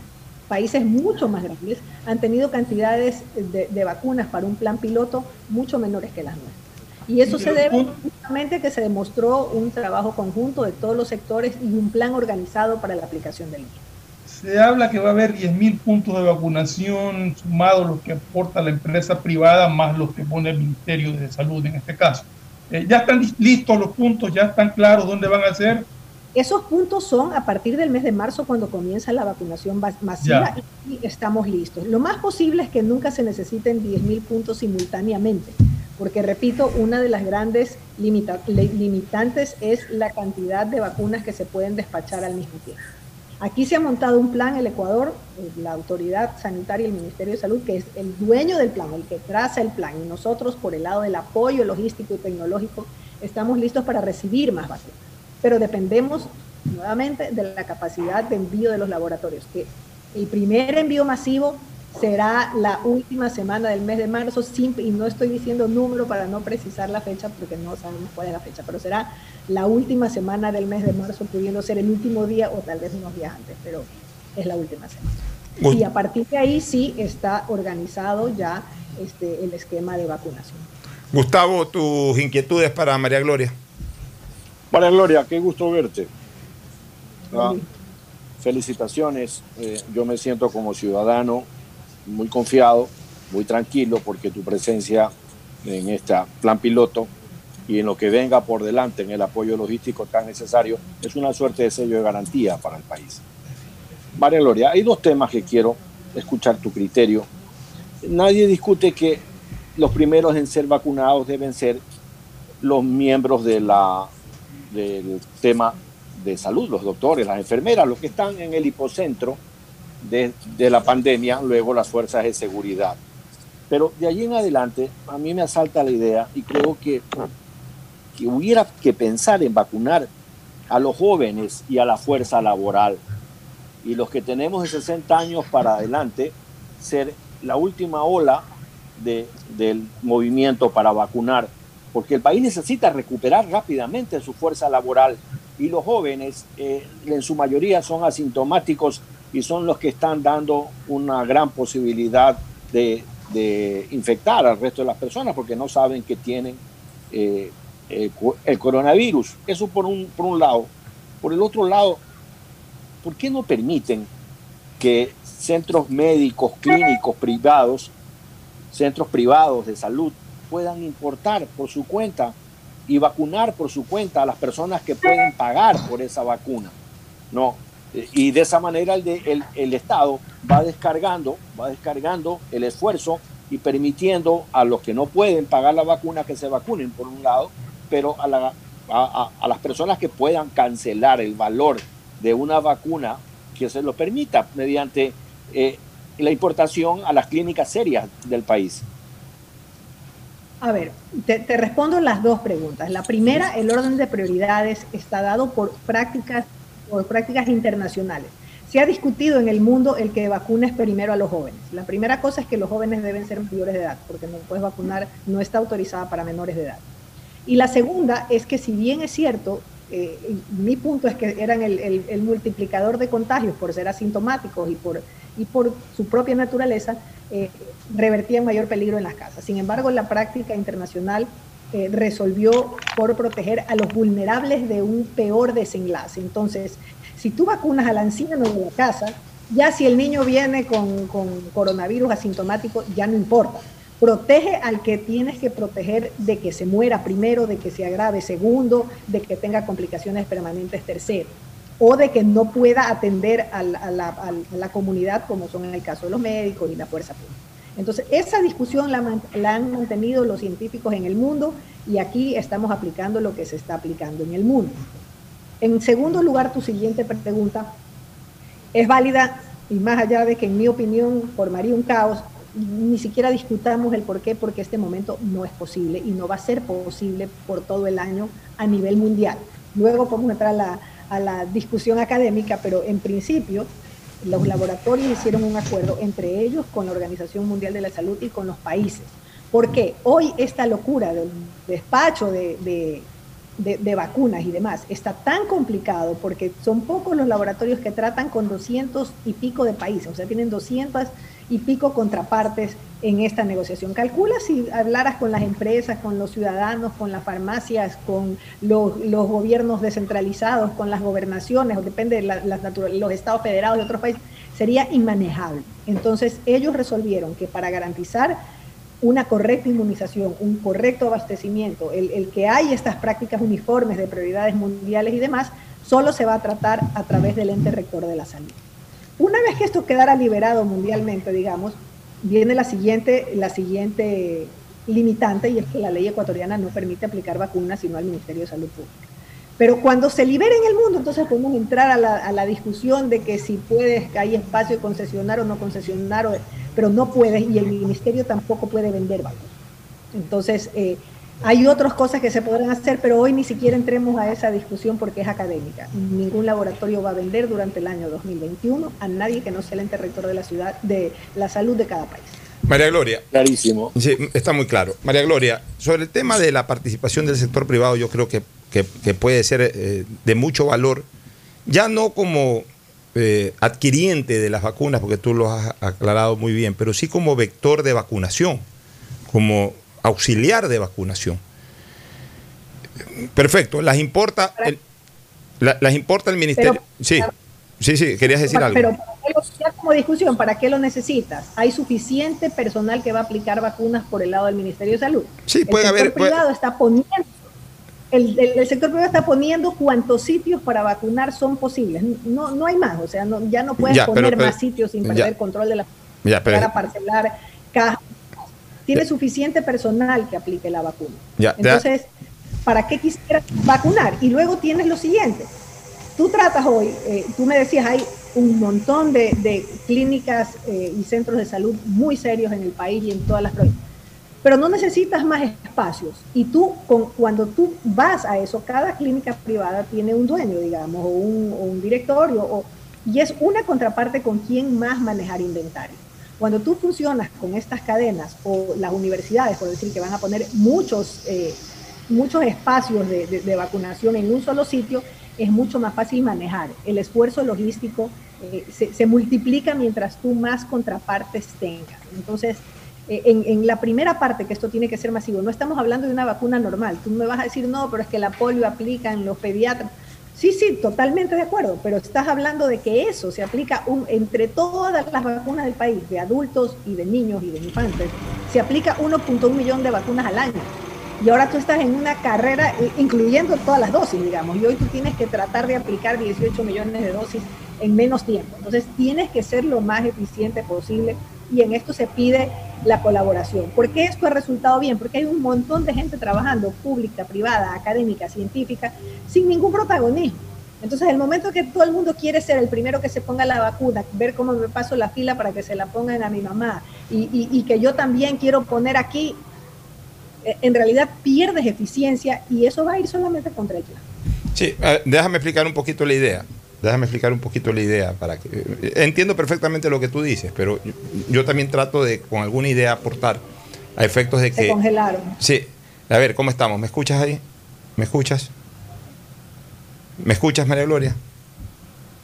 Países mucho más grandes han tenido cantidades de, vacunas para un plan piloto mucho menores que las nuestras. Y eso se debe justamente a que se demostró un trabajo conjunto de todos los sectores y un plan organizado para la aplicación del virus. Se habla que va a haber 10.000 puntos de vacunación sumados los que aporta la empresa privada más los que pone el Ministerio de Salud en este caso. Eh, ¿Ya están listos los puntos? ¿Ya están claros dónde van a ser? Esos puntos son a partir del mes de marzo cuando comienza la vacunación masiva y estamos listos. Lo más posible es que nunca se necesiten 10.000 puntos simultáneamente, porque repito, una de las grandes limitantes es la cantidad de vacunas que se pueden despachar al mismo tiempo. Aquí se ha montado un plan, el Ecuador, eh, la autoridad sanitaria y el Ministerio de Salud, que es el dueño del plan, el que traza el plan, y nosotros por el lado del apoyo logístico y tecnológico estamos listos para recibir más vacunas. Pero dependemos nuevamente de la capacidad de envío de los laboratorios, que el primer envío masivo será la última semana del mes de marzo, y no estoy diciendo número para no precisar la fecha, porque no sabemos cuál es la fecha, pero será la última semana del mes de marzo, pudiendo ser el último día o tal vez unos días antes, pero es la última semana. Y a partir de ahí sí está organizado ya este, el esquema de vacunación. Gustavo, tus inquietudes para María Gloria. María Gloria, qué gusto verte. Ah, felicitaciones. Eh, yo me siento como ciudadano muy confiado, muy tranquilo, porque tu presencia en este plan piloto y en lo que venga por delante en el apoyo logístico tan necesario es una suerte de sello de garantía para el país. María Gloria, hay dos temas que quiero escuchar tu criterio. Nadie discute que los primeros en ser vacunados deben ser los miembros de la, del tema de salud, los doctores, las enfermeras, los que están en el hipocentro de, la pandemia, luego las fuerzas de seguridad. Pero de allí en adelante, a mí me asalta la idea y creo que, que hubiera que pensar en vacunar a los jóvenes y a la fuerza laboral. Y los que tenemos de 60 años para adelante, ser la última ola de, del movimiento para vacunar, porque el país necesita recuperar rápidamente su fuerza laboral y los jóvenes eh, en su mayoría son asintomáticos y son los que están dando una gran posibilidad de, infectar al resto de las personas porque no saben que tienen eh, el, coronavirus. Eso por un, por un lado. Por el otro lado, ¿por qué no permiten que centros médicos, clínicos privados, centros privados de salud puedan importar por su cuenta y vacunar por su cuenta a las personas que pueden pagar por esa vacuna? No, y de esa manera el, el, Estado va descargando, va descargando el esfuerzo y permitiendo a los que no pueden pagar la vacuna que se vacunen, por un lado, pero a, la, a, las personas que puedan cancelar el valor de una vacuna que se lo permita mediante eh, la importación a las clínicas serias del país. A ver, te, te, respondo las dos preguntas. La primera, el orden de prioridades está dado por prácticas o prácticas internacionales. Se ha discutido en el mundo el que vacunes primero a los jóvenes. La primera cosa es que los jóvenes deben ser mayores de edad, porque no puedes vacunar, no está autorizada para menores de edad. Y la segunda es que si bien es cierto, eh, mi punto es que eran el, multiplicador de contagios por ser asintomáticos y por, y por su propia naturaleza, eh, revertían mayor peligro en las casas. Sin embargo, la práctica internacional eh, resolvió por proteger a los vulnerables de un peor desenlace. Entonces, si tú vacunas al anciano de la casa, ya si el niño viene con, coronavirus asintomático, ya no importa. Protege al que tienes que proteger de que se muera primero, de que se agrave segundo, de que tenga complicaciones permanentes tercero. O de que no pueda atender a la, comunidad, como son en el caso de los médicos y la fuerza pública. Entonces, esa discusión la han mantenido los científicos en el mundo y aquí estamos aplicando lo que se está aplicando en el mundo. En segundo lugar, tu siguiente pregunta es válida y más allá de que en mi opinión formaría un caos, ni siquiera discutamos el por qué, porque este momento no es posible y no va a ser posible por todo el año a nivel mundial. Luego podemos entrar a la, a la discusión académica, pero en principio los laboratorios hicieron un acuerdo entre ellos con la Organización Mundial de la Salud y con los países. Porque hoy esta locura del despacho de, de- de- vacunas y demás está tan complicado porque son pocos los laboratorios que tratan con 200 y pico de países, o sea, tienen 200 y pico contrapartes en esta negociación. Calcula si hablaras con las empresas, con los ciudadanos, con las farmacias, con los, los gobiernos descentralizados, con las gobernaciones, o depende de la- los estados federados de otros países, sería inmanejable. Entonces, ellos resolvieron que para garantizar una correcta inmunización, un correcto abastecimiento, el, que hay estas prácticas uniformes de prioridades mundiales y demás, solo se va a tratar a través del ente rector de la salud. Una vez que esto quedara liberado mundialmente, digamos, viene la siguiente, la siguiente limitante y es que la ley ecuatoriana no permite aplicar vacunas sino al Ministerio de Salud Pública. Pero cuando se libere en el mundo, entonces podemos entrar a la, a la discusión de que si puedes, que hay espacio de concesionar o no concesionar, o- pero no puedes y el ministerio tampoco puede vender vacunas. Entonces, eh, hay otras cosas que se podrán hacer, pero hoy ni siquiera entremos a esa discusión porque es académica. Ningún laboratorio va a vender durante el año 2021 a nadie que no sea el ente rector de la ciudad, de la salud de cada país. María Gloria. Clarísimo. Sí, está muy claro. María Gloria, sobre el tema de la participación del sector privado, yo creo que, que- que puede ser eh, de mucho valor, ya no como eh, adquiriente de las vacunas, porque tú lo has aclarado muy bien, pero sí como vector de vacunación, como auxiliar de vacunación. Perfecto, las importa el, la- las importa el ministerio. sí, sí, sí, querías decir algo. Pero ¿para qué lo- ya como discusión, ¿para qué lo necesitas? ¿Hay suficiente personal que va a aplicar vacunas por el lado del Ministerio de Salud? Sí, el puede sector haber- puede- privado está poniendo, el, el- el sector privado está poniendo cuántos sitios para vacunar son posibles. No, no hay más, o sea, no- ya no puedes Ya, poner pero- más sitios sin ya. perder control de la Ya, pero- para parcelar cajas. Tiene suficiente personal que aplique la vacuna. Entonces, ¿para qué quisieras vacunar? Y luego tienes lo siguiente. Tú tratas hoy, eh, tú me decías, hay un montón de, de clínicas eh, y centros de salud muy serios en el país y en todas las provincias. Pero no necesitas más espacios. Y tú, con, cuando tú vas a eso, cada clínica privada tiene un dueño, digamos, o un, o un directorio, o, y es una contraparte con quien más manejar inventario. Cuando tú funcionas con estas cadenas o las universidades, por decir que van a poner muchos, eh, muchos espacios de, de- de vacunación en un solo sitio, es mucho más fácil manejar. El esfuerzo logístico eh, se, se multiplica mientras tú más contrapartes tengas. Entonces, en, en la primera parte, que esto tiene que ser masivo, no estamos hablando de una vacuna normal. Tú me vas a decir, no, pero es que la polio aplica en los pediatras. Sí, sí, totalmente de acuerdo, pero estás hablando de que eso se aplica un- entre todas las vacunas del país, de adultos y de niños y de infantes, se aplica 1.1 millón de vacunas al año. Y ahora tú estás en una carrera, eh, incluyendo todas las dosis, digamos, y hoy tú tienes que tratar de aplicar 18 millones de dosis en menos tiempo. Entonces tienes que ser lo más eficiente posible y en esto se pide la colaboración. ¿Por qué esto ha resultado bien? Porque hay un montón de gente trabajando, pública, privada, académica, científica, sin ningún protagonismo. Entonces, el momento que todo el mundo quiere ser el primero que se ponga la vacuna, ver cómo me paso la fila para que se la pongan a mi mamá y, que yo también quiero poner aquí, eh, en realidad pierdes eficiencia y eso va a ir solamente contra el plan. Sí, déjame explicar un poquito la idea. Déjame explicar un poquito la idea para que eh, entiendo perfectamente lo que tú dices, pero yo, yo también trato de con alguna idea aportar a efectos de Se que congelaron. Sí. A ver, ¿cómo estamos? ¿Me escuchas ahí? ¿Me escuchas? ¿Me escuchas, María Gloria?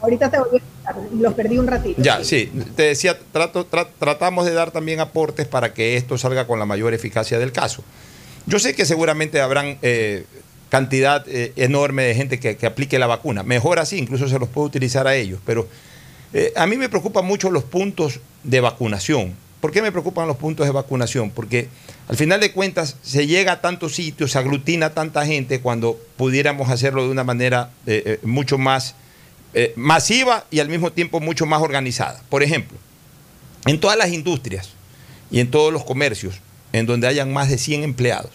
Ahorita te volví a escuchar, los perdí un ratito. Ya, sí. Te decía, trato, tra- tratamos de dar también aportes para que esto salga con la mayor eficacia del caso. Yo sé que seguramente habrán eh, cantidad eh, enorme de gente que, que aplique la vacuna. Mejor así, incluso se los puede utilizar a ellos. Pero eh, a mí me preocupan mucho los puntos de vacunación. ¿Por qué me preocupan los puntos de vacunación? Porque al final de cuentas se llega a tantos sitios, se aglutina tanta gente cuando pudiéramos hacerlo de una manera eh, mucho más masiva y al mismo tiempo mucho más organizada. Por ejemplo, en todas las industrias y en todos los comercios en donde hayan más de 100 empleados,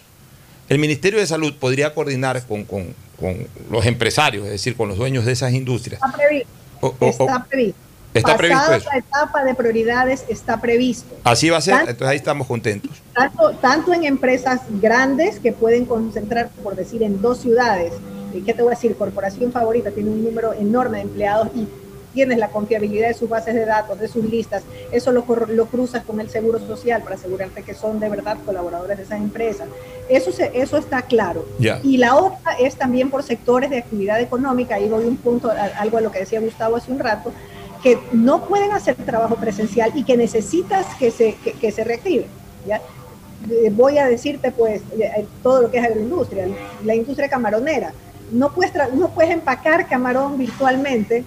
el Ministerio de Salud podría coordinar con, con- con los empresarios, es decir, con los dueños de esas industrias. Está previsto. O- o- o- está previsto. Está previsto Pasada eso. la etapa de prioridades está previsto. Así va a ser, Tanto- entonces ahí estamos contentos. tanto, tanto en empresas grandes que pueden concentrar, por decir, en dos ciudades. ¿Qué te voy a decir? Corporación Favorita tiene un número enorme de empleados y tienes la confiabilidad de sus bases de datos, de sus listas. Eso lo, lo cruzas con el Seguro Social para asegurarte que son de verdad colaboradores de esas empresas. Eso, se- eso está claro. Ya. Y la otra es también por sectores de actividad económica, ahí voy un punto, algo a lo que decía Gustavo hace un rato, que no pueden hacer trabajo presencial y que necesitas que se, que, que se reactive. ¿ya? Eh, Voy a decirte pues eh, todo lo que es agroindustria, la industria camaronera. No puedes, no puedes empacar camarón virtualmente,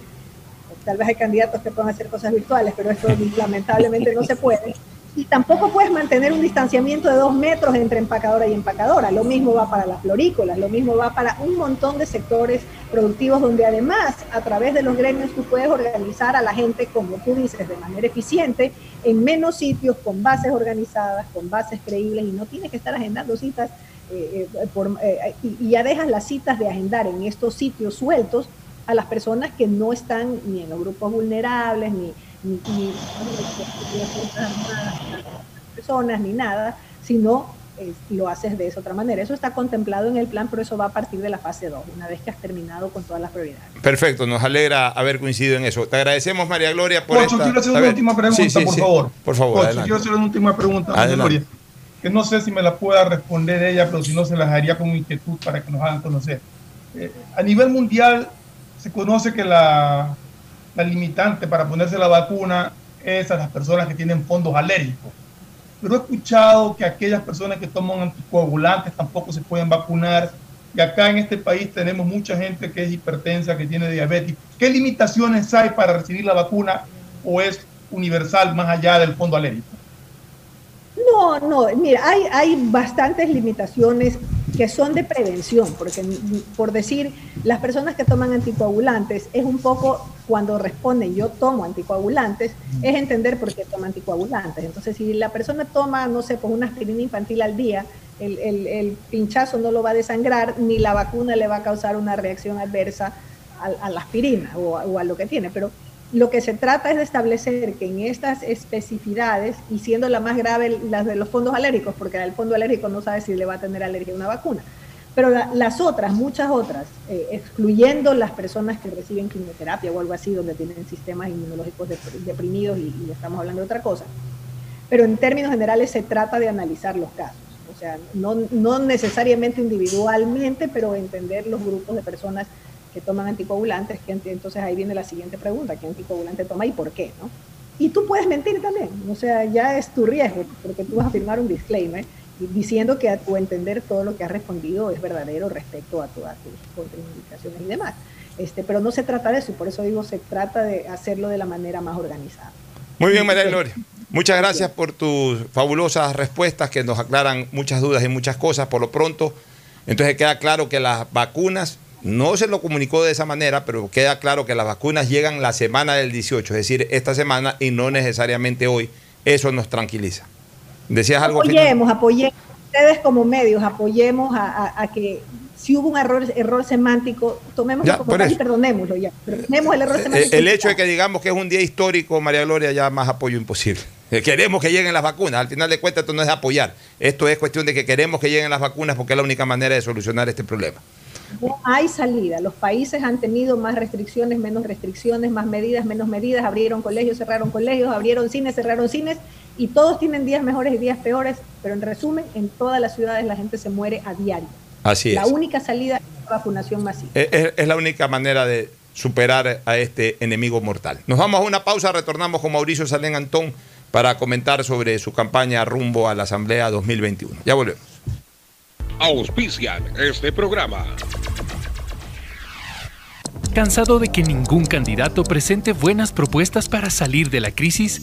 tal vez hay candidatos que puedan hacer cosas virtuales, pero esto lamentablemente no se puede. Y tampoco puedes mantener un distanciamiento de dos metros entre empacadora y empacadora. Lo mismo va para las florícolas, lo mismo va para un montón de sectores productivos donde además a través de los gremios tú puedes organizar a la gente, como tú dices, de manera eficiente, en menos sitios, con bases organizadas, con bases creíbles y no tienes que estar agendando citas eh, eh, eh, y ya dejas las citas de agendar en estos sitios sueltos a las personas que no están ni en los grupos vulnerables, ni, ni, ni- personas, ni nada, sino eh, lo haces de esa otra manera. Eso está contemplado en el plan, pero eso va a partir de la fase 2, una vez que has terminado con todas las prioridades. Perfecto, nos alegra haber coincidido en eso. Te agradecemos, María Gloria, por Pocho, esta... quiero hacer a una ver, última pregunta, sí, sí, por sí. favor. Por favor, adelante. quiero hacer una última pregunta, María. Gloria, que no sé si me la pueda responder ella, pero si no se las haría como inquietud para que nos hagan conocer. Eh, a nivel mundial se conoce que la, limitante para ponerse la vacuna es a las personas que tienen fondos alérgicos. Pero he escuchado que aquellas personas que toman anticoagulantes tampoco se pueden vacunar. Y acá en este país tenemos mucha gente que es hipertensa, que tiene diabetes. ¿Qué limitaciones hay para recibir la vacuna o es universal más allá del fondo alérgico? No, no, mira, hay bastantes limitaciones que son de prevención, porque por decir, las personas que toman anticoagulantes es un poco cuando responden yo tomo anticoagulantes, es entender por qué toma anticoagulantes. Entonces, si la persona toma, no sé, pues una aspirina infantil al día, el, el- el pinchazo no lo va a desangrar, ni la vacuna le va a causar una reacción adversa a, a la aspirina o a lo que tiene. Pero lo que se trata es de establecer que en estas especificidades, y siendo la más grave las de los fondos alérgicos, porque el fondo alérgico no sabe si le va a tener alergia a una vacuna, pero la- las otras, muchas otras, eh, excluyendo las personas que reciben quimioterapia o algo así, donde tienen sistemas inmunológicos dep- deprimidos y, y estamos hablando de otra cosa, pero en términos generales se trata de analizar los casos. O sea, no, no necesariamente individualmente, pero entender los grupos de personas que toman anticoagulantes, que ent- entonces ahí viene la siguiente pregunta, ¿qué anticoagulante toma y por qué? ¿no? Y tú puedes mentir también, o sea, ya es tu riesgo, porque tú vas a firmar un disclaimer diciendo que a tu entender todo lo que has respondido es verdadero respecto a todas tus contraindicaciones y demás. Este, pero no se trata de eso, y por eso digo, se trata de hacerlo de la manera más organizada. Muy bien, María Gloria. Muchas gracias por tus fabulosas respuestas que nos aclaran muchas dudas y muchas cosas. Por lo pronto, entonces queda claro que las vacunas, no se lo comunicó de esa manera, pero queda claro que las vacunas llegan la semana del 18, es decir, esta semana y no necesariamente hoy. Eso nos tranquiliza. ¿Decías algo? final? Apoyemos, apoyemos, ustedes como medios, apoyemos a, a- a que si hubo un error, error semántico, tomemos Ya, como tal y perdonémoslo ya. Perdonemos el error Eh, semántico. El hecho de que digamos que es un día histórico, María Gloria, ya más apoyo imposible. Queremos que lleguen las vacunas. Al final de cuentas, esto no es apoyar. Esto es cuestión de que queremos que lleguen las vacunas porque es la única manera de solucionar este problema. No hay salida. Los países han tenido más restricciones, menos restricciones, más medidas, menos medidas. Abrieron colegios, cerraron colegios, abrieron cines, cerraron cines. Y todos tienen días mejores y días peores. Pero en resumen, en todas las ciudades la gente se muere a diario. Así La es. única salida es la vacunación masiva. Es la única manera de superar a este enemigo mortal. Nos vamos a una pausa, retornamos con Mauricio Salén Antón para comentar sobre su campaña rumbo a la Asamblea 2021. Ya volvemos. Auspician este programa. ¿Cansado de que ningún candidato presente buenas propuestas para salir de la crisis?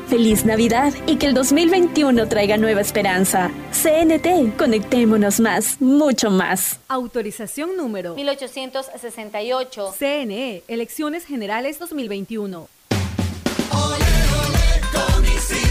Feliz Navidad y que el 2021 traiga nueva esperanza. CNT, conectémonos más, mucho más. Autorización número 1868. CNE, Elecciones Generales 2021.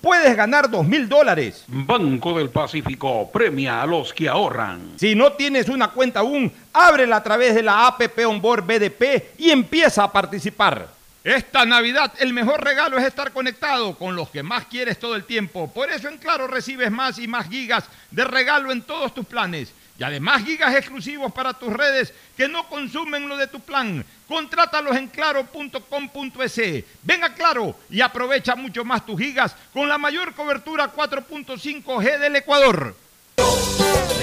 puedes ganar 2 mil dólares. Banco del Pacífico premia a los que ahorran. Si no tienes una cuenta aún, ábrela a través de la APP Onboard BDP y empieza a participar. Esta Navidad el mejor regalo es estar conectado con los que más quieres todo el tiempo. Por eso en Claro recibes más y más gigas de regalo en todos tus planes. Y además gigas exclusivos para tus redes que no consumen lo de tu plan. Contrátalos en claro.com.es. Ven a Claro y aprovecha mucho más tus gigas con la mayor cobertura 4.5G del Ecuador.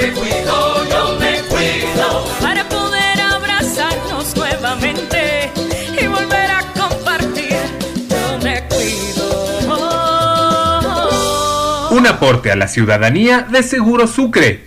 Me cuido, yo me cuido para poder abrazarnos nuevamente y volver a compartir. Yo me cuido. Un aporte a la ciudadanía de Seguro Sucre,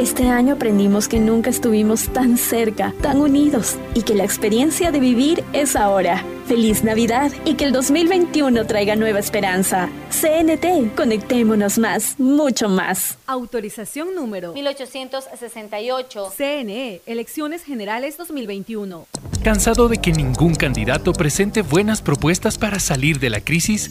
Este año aprendimos que nunca estuvimos tan cerca, tan unidos y que la experiencia de vivir es ahora. Feliz Navidad y que el 2021 traiga nueva esperanza. CNT, conectémonos más, mucho más. Autorización número 1868. CNE, Elecciones Generales 2021. ¿Cansado de que ningún candidato presente buenas propuestas para salir de la crisis?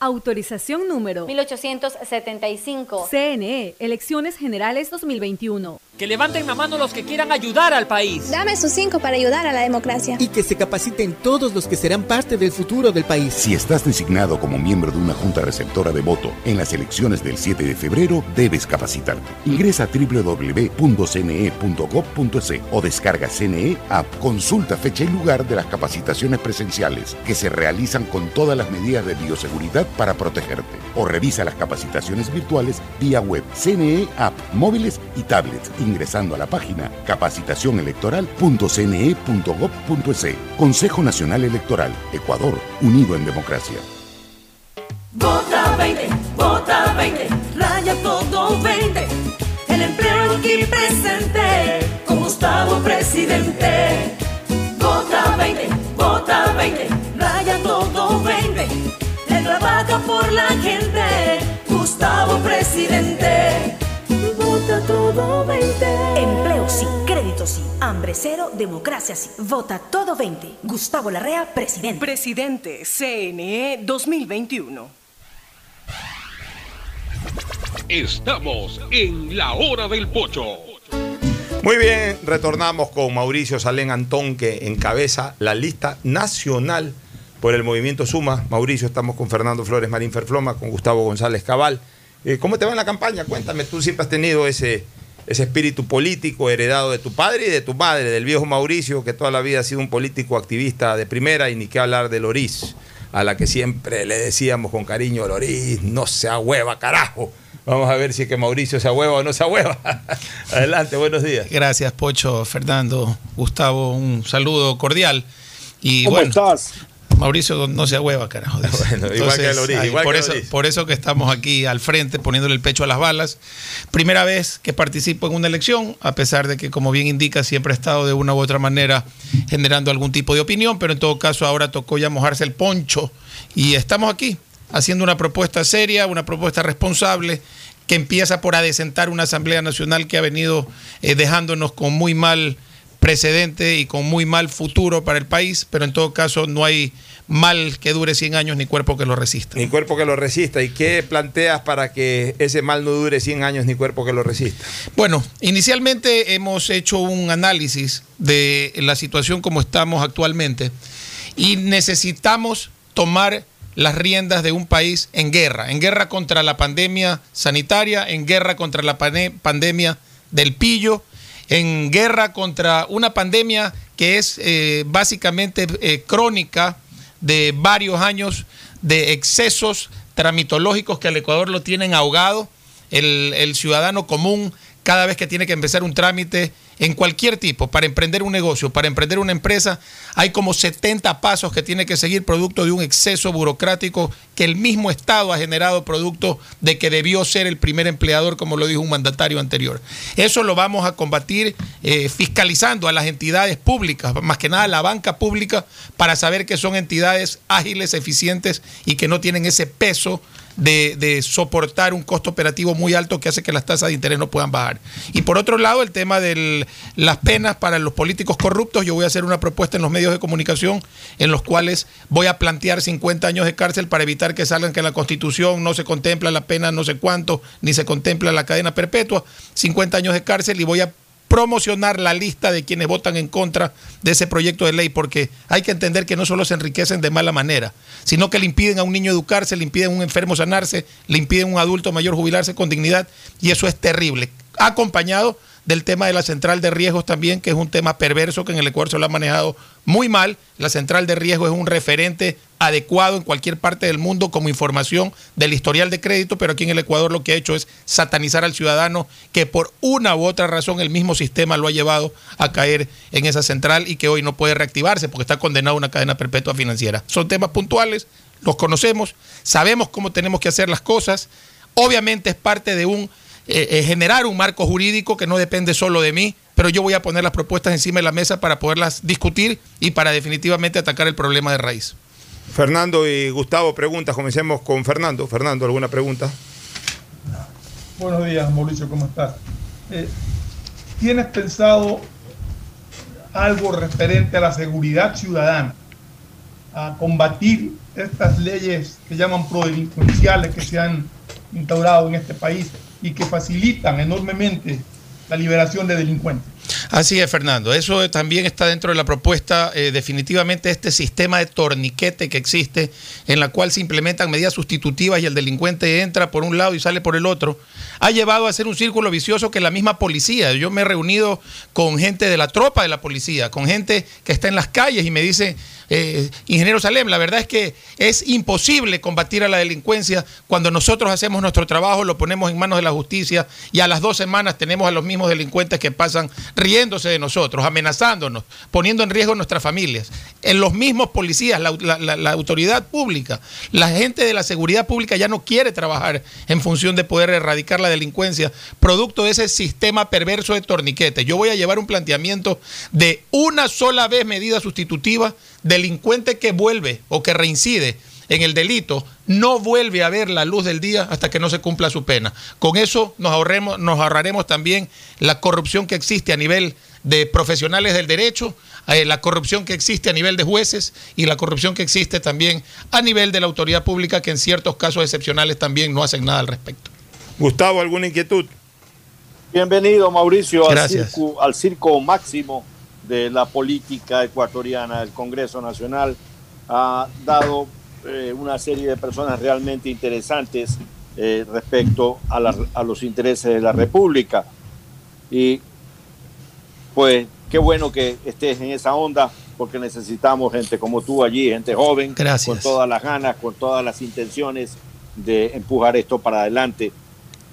Autorización número 1875. CNE, Elecciones Generales 2021. Que levanten la mano los que quieran ayudar al país. Dame sus cinco para ayudar a la democracia. Y que se capaciten todos los que serán parte del futuro del país. Si estás designado como miembro de una junta receptora de voto en las elecciones del 7 de febrero, debes capacitarte. Ingresa a www.cne.gov.es o descarga CNE App. Consulta fecha y lugar de las capacitaciones presenciales que se realizan con todas las medidas de bioseguridad para protegerte. O revisa las capacitaciones virtuales vía web, CNE App, móviles y tablets ingresando a la página capacitacionelectoral.cne.gov.es. Consejo Nacional Electoral, Ecuador, unido en democracia. Vota 20, vota 20, raya todo 20. El empleo aquí presente, con Gustavo presidente. Por la gente, Gustavo presidente. Vota todo 20. Empleo sí, crédito sí, hambre cero, democracia sí. Vota todo 20. Gustavo Larrea, presidente. Presidente, CNE 2021. Estamos en la hora del pocho. Muy bien, retornamos con Mauricio Salén Antón, que encabeza la lista nacional por el movimiento Suma. Mauricio, estamos con Fernando Flores Marín Ferfloma, con Gustavo González Cabal. Eh, ¿Cómo te va en la campaña? Cuéntame, tú siempre has tenido ese, ese espíritu político heredado de tu padre y de tu madre, del viejo Mauricio, que toda la vida ha sido un político activista de primera, y ni qué hablar de Loris, a la que siempre le decíamos con cariño, Loris, no se hueva, carajo. Vamos a ver si es que Mauricio se hueva o no se hueva. Adelante, buenos días. Gracias, Pocho, Fernando, Gustavo, un saludo cordial. Y ¿Cómo bueno, estás? Mauricio no se hueva, carajo. dice. Bueno, igual que Loris, ay, igual por, que eso, Loris. por eso que estamos aquí al frente, poniéndole el pecho a las balas. Primera vez que participo en una elección, a pesar de que, como bien indica, siempre he estado de una u otra manera generando algún tipo de opinión, pero en todo caso ahora tocó ya mojarse el poncho y estamos aquí haciendo una propuesta seria, una propuesta responsable que empieza por adecentar una Asamblea Nacional que ha venido eh, dejándonos con muy mal precedente y con muy mal futuro para el país, pero en todo caso no hay mal que dure 100 años ni cuerpo que lo resista. Ni cuerpo que lo resista. ¿Y qué planteas para que ese mal no dure 100 años ni cuerpo que lo resista? Bueno, inicialmente hemos hecho un análisis de la situación como estamos actualmente y necesitamos tomar las riendas de un país en guerra, en guerra contra la pandemia sanitaria, en guerra contra la pandemia del pillo, en guerra contra una pandemia que es eh, básicamente eh, crónica de varios años de excesos tramitológicos que al Ecuador lo tienen ahogado. El, el ciudadano común, cada vez que tiene que empezar un trámite en cualquier tipo, para emprender un negocio, para emprender una empresa, hay como 70 pasos que tiene que seguir producto de un exceso burocrático que el mismo Estado ha generado producto de que debió ser el primer empleador, como lo dijo un mandatario anterior. Eso lo vamos a combatir eh, fiscalizando a las entidades públicas, más que nada a la banca pública, para saber que son entidades ágiles, eficientes y que no tienen ese peso de, de, soportar un costo operativo muy alto que hace que las tasas de interés no puedan bajar. Y por otro lado, el tema de las penas para los políticos corruptos, yo voy a hacer una propuesta en los medios de comunicación en los cuales voy a plantear 50 años de cárcel para evitar que salgan que en la Constitución no se contempla la pena no sé cuánto, ni se contempla la cadena perpetua, 50 años de cárcel y voy a promocionar la lista de quienes votan en contra de ese proyecto de ley, porque hay que entender que no solo se enriquecen de mala manera, sino que le impiden a un niño educarse, le impiden a un enfermo sanarse, le impiden a un adulto mayor jubilarse con dignidad, y eso es terrible. Acompañado del tema de la central de riesgos también, que es un tema perverso que en el Ecuador se lo ha manejado muy mal. La central de riesgos es un referente adecuado en cualquier parte del mundo como información del historial de crédito, pero aquí en el Ecuador lo que ha hecho es satanizar al ciudadano que por una u otra razón el mismo sistema lo ha llevado a caer en esa central y que hoy no puede reactivarse porque está condenado a una cadena perpetua financiera. Son temas puntuales, los conocemos, sabemos cómo tenemos que hacer las cosas. Obviamente es parte de un eh, generar un marco jurídico que no depende solo de mí, pero yo voy a poner las propuestas encima de la mesa para poderlas discutir y para definitivamente atacar el problema de raíz. Fernando y Gustavo, preguntas. Comencemos con Fernando. Fernando, ¿alguna pregunta? Buenos días, Mauricio, ¿cómo estás? Eh, ¿Tienes pensado algo referente a la seguridad ciudadana? A combatir estas leyes que llaman prodelincuenciales que se han instaurado en este país y que facilitan enormemente la liberación de delincuentes. Así es, Fernando. Eso también está dentro de la propuesta. eh, definitivamente este sistema de torniquete que existe, en la cual se implementan medidas sustitutivas y el delincuente entra por un lado y sale por el otro, ha llevado a ser un círculo vicioso que la misma policía. Yo me he reunido con gente de la tropa de la policía, con gente que está en las calles y me dice, eh, ingeniero Salem, la verdad es que es imposible combatir a la delincuencia cuando nosotros hacemos nuestro trabajo, lo ponemos en manos de la justicia y a las dos semanas tenemos a los mismos delincuentes que pasan riéndose de nosotros, amenazándonos, poniendo en riesgo nuestras familias. En los mismos policías, la, la- autoridad pública, la gente de la seguridad pública ya no quiere trabajar en función de poder erradicar la delincuencia, producto de ese sistema perverso de torniquete. Yo voy a llevar un planteamiento de una sola vez medida sustitutiva, delincuente que vuelve o que reincide en el delito no vuelve a ver la luz del día hasta que no se cumpla su pena. Con eso nos, ahorremos, nos ahorraremos también la corrupción que existe a nivel de profesionales del derecho, eh, la corrupción que existe a nivel de jueces y la corrupción que existe también a nivel de la autoridad pública que en ciertos casos excepcionales también no hacen nada al respecto. Gustavo, ¿alguna inquietud? Bienvenido, Mauricio, al circo, al circo máximo de la política ecuatoriana. El Congreso Nacional ha dado eh, una serie de personas realmente interesantes eh, respecto a, la- a los intereses de la República. Y pues qué bueno que estés en esa onda, porque necesitamos gente como tú allí, gente joven, Gracias. con todas las ganas, con todas las intenciones de empujar esto para adelante.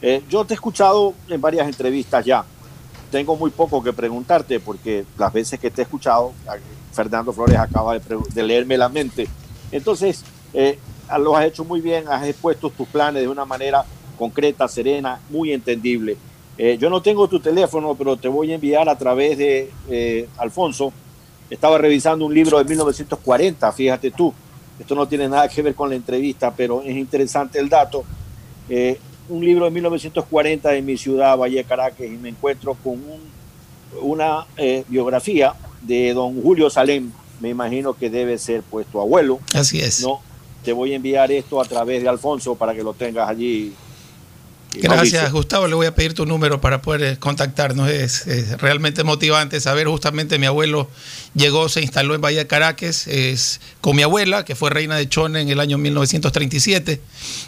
Eh, yo te he escuchado en varias entrevistas ya. Tengo muy poco que preguntarte porque las veces que te he escuchado, Fernando Flores acaba de, leerme la mente. Entonces, eh, lo has hecho muy bien, has expuesto tus planes de una manera concreta, serena, muy entendible. Eh, yo no tengo tu teléfono, pero te voy a enviar a través de eh, Alfonso. Estaba revisando un libro de 1940, fíjate tú. Esto no tiene nada que ver con la entrevista, pero es interesante el dato. Un libro de 1940 de mi ciudad, Valle de Caracas, y me encuentro con un- una eh, biografía de don Julio Salem. Me imagino que debe ser pues tu abuelo. Así es. No, te voy a enviar esto a través de Alfonso para que lo tengas allí. Gracias, Mauricio. Gustavo. Le voy a pedir tu número para poder eh, contactarnos. Es, es realmente motivante saber. Justamente mi abuelo llegó, se instaló en Bahía de Caracas es, con mi abuela, que fue reina de Chone en el año 1937.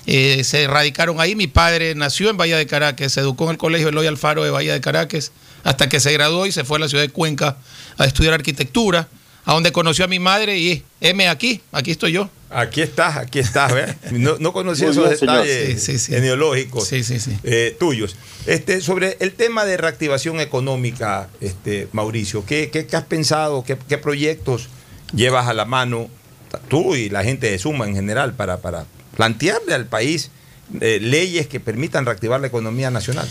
Eh, se radicaron ahí. Mi padre nació en Bahía de Caracas, se educó en el Colegio Eloy Alfaro de Bahía de Caracas, hasta que se graduó y se fue a la ciudad de Cuenca a estudiar arquitectura, a donde conoció a mi madre y M aquí, aquí estoy yo. Aquí estás, aquí estás. No, no conocía Muy esos bien, detalles Sí, sí, sí. genealógicos Sí, sí, sí. eh, tuyos. Este, sobre el tema de reactivación económica, este, Mauricio, ¿qué, qué- qué has pensado? ¿Qué, qué proyectos llevas a la mano tú y la gente de Suma en general para, para plantearle al país eh, leyes que permitan reactivar la economía nacional?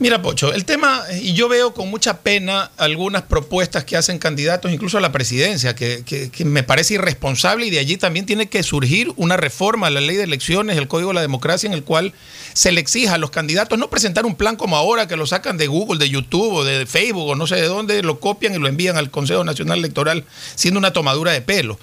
Mira, Pocho, el tema, y yo veo con mucha pena algunas propuestas que hacen candidatos, incluso a la presidencia, que, que- que me parece irresponsable y de allí también tiene que surgir una reforma a la ley de elecciones, el Código de la Democracia, en el cual se le exija a los candidatos no presentar un plan como ahora, que lo sacan de Google, de YouTube o de Facebook o no sé de dónde, lo copian y lo envían al Consejo Nacional Electoral, siendo una tomadura de pelo.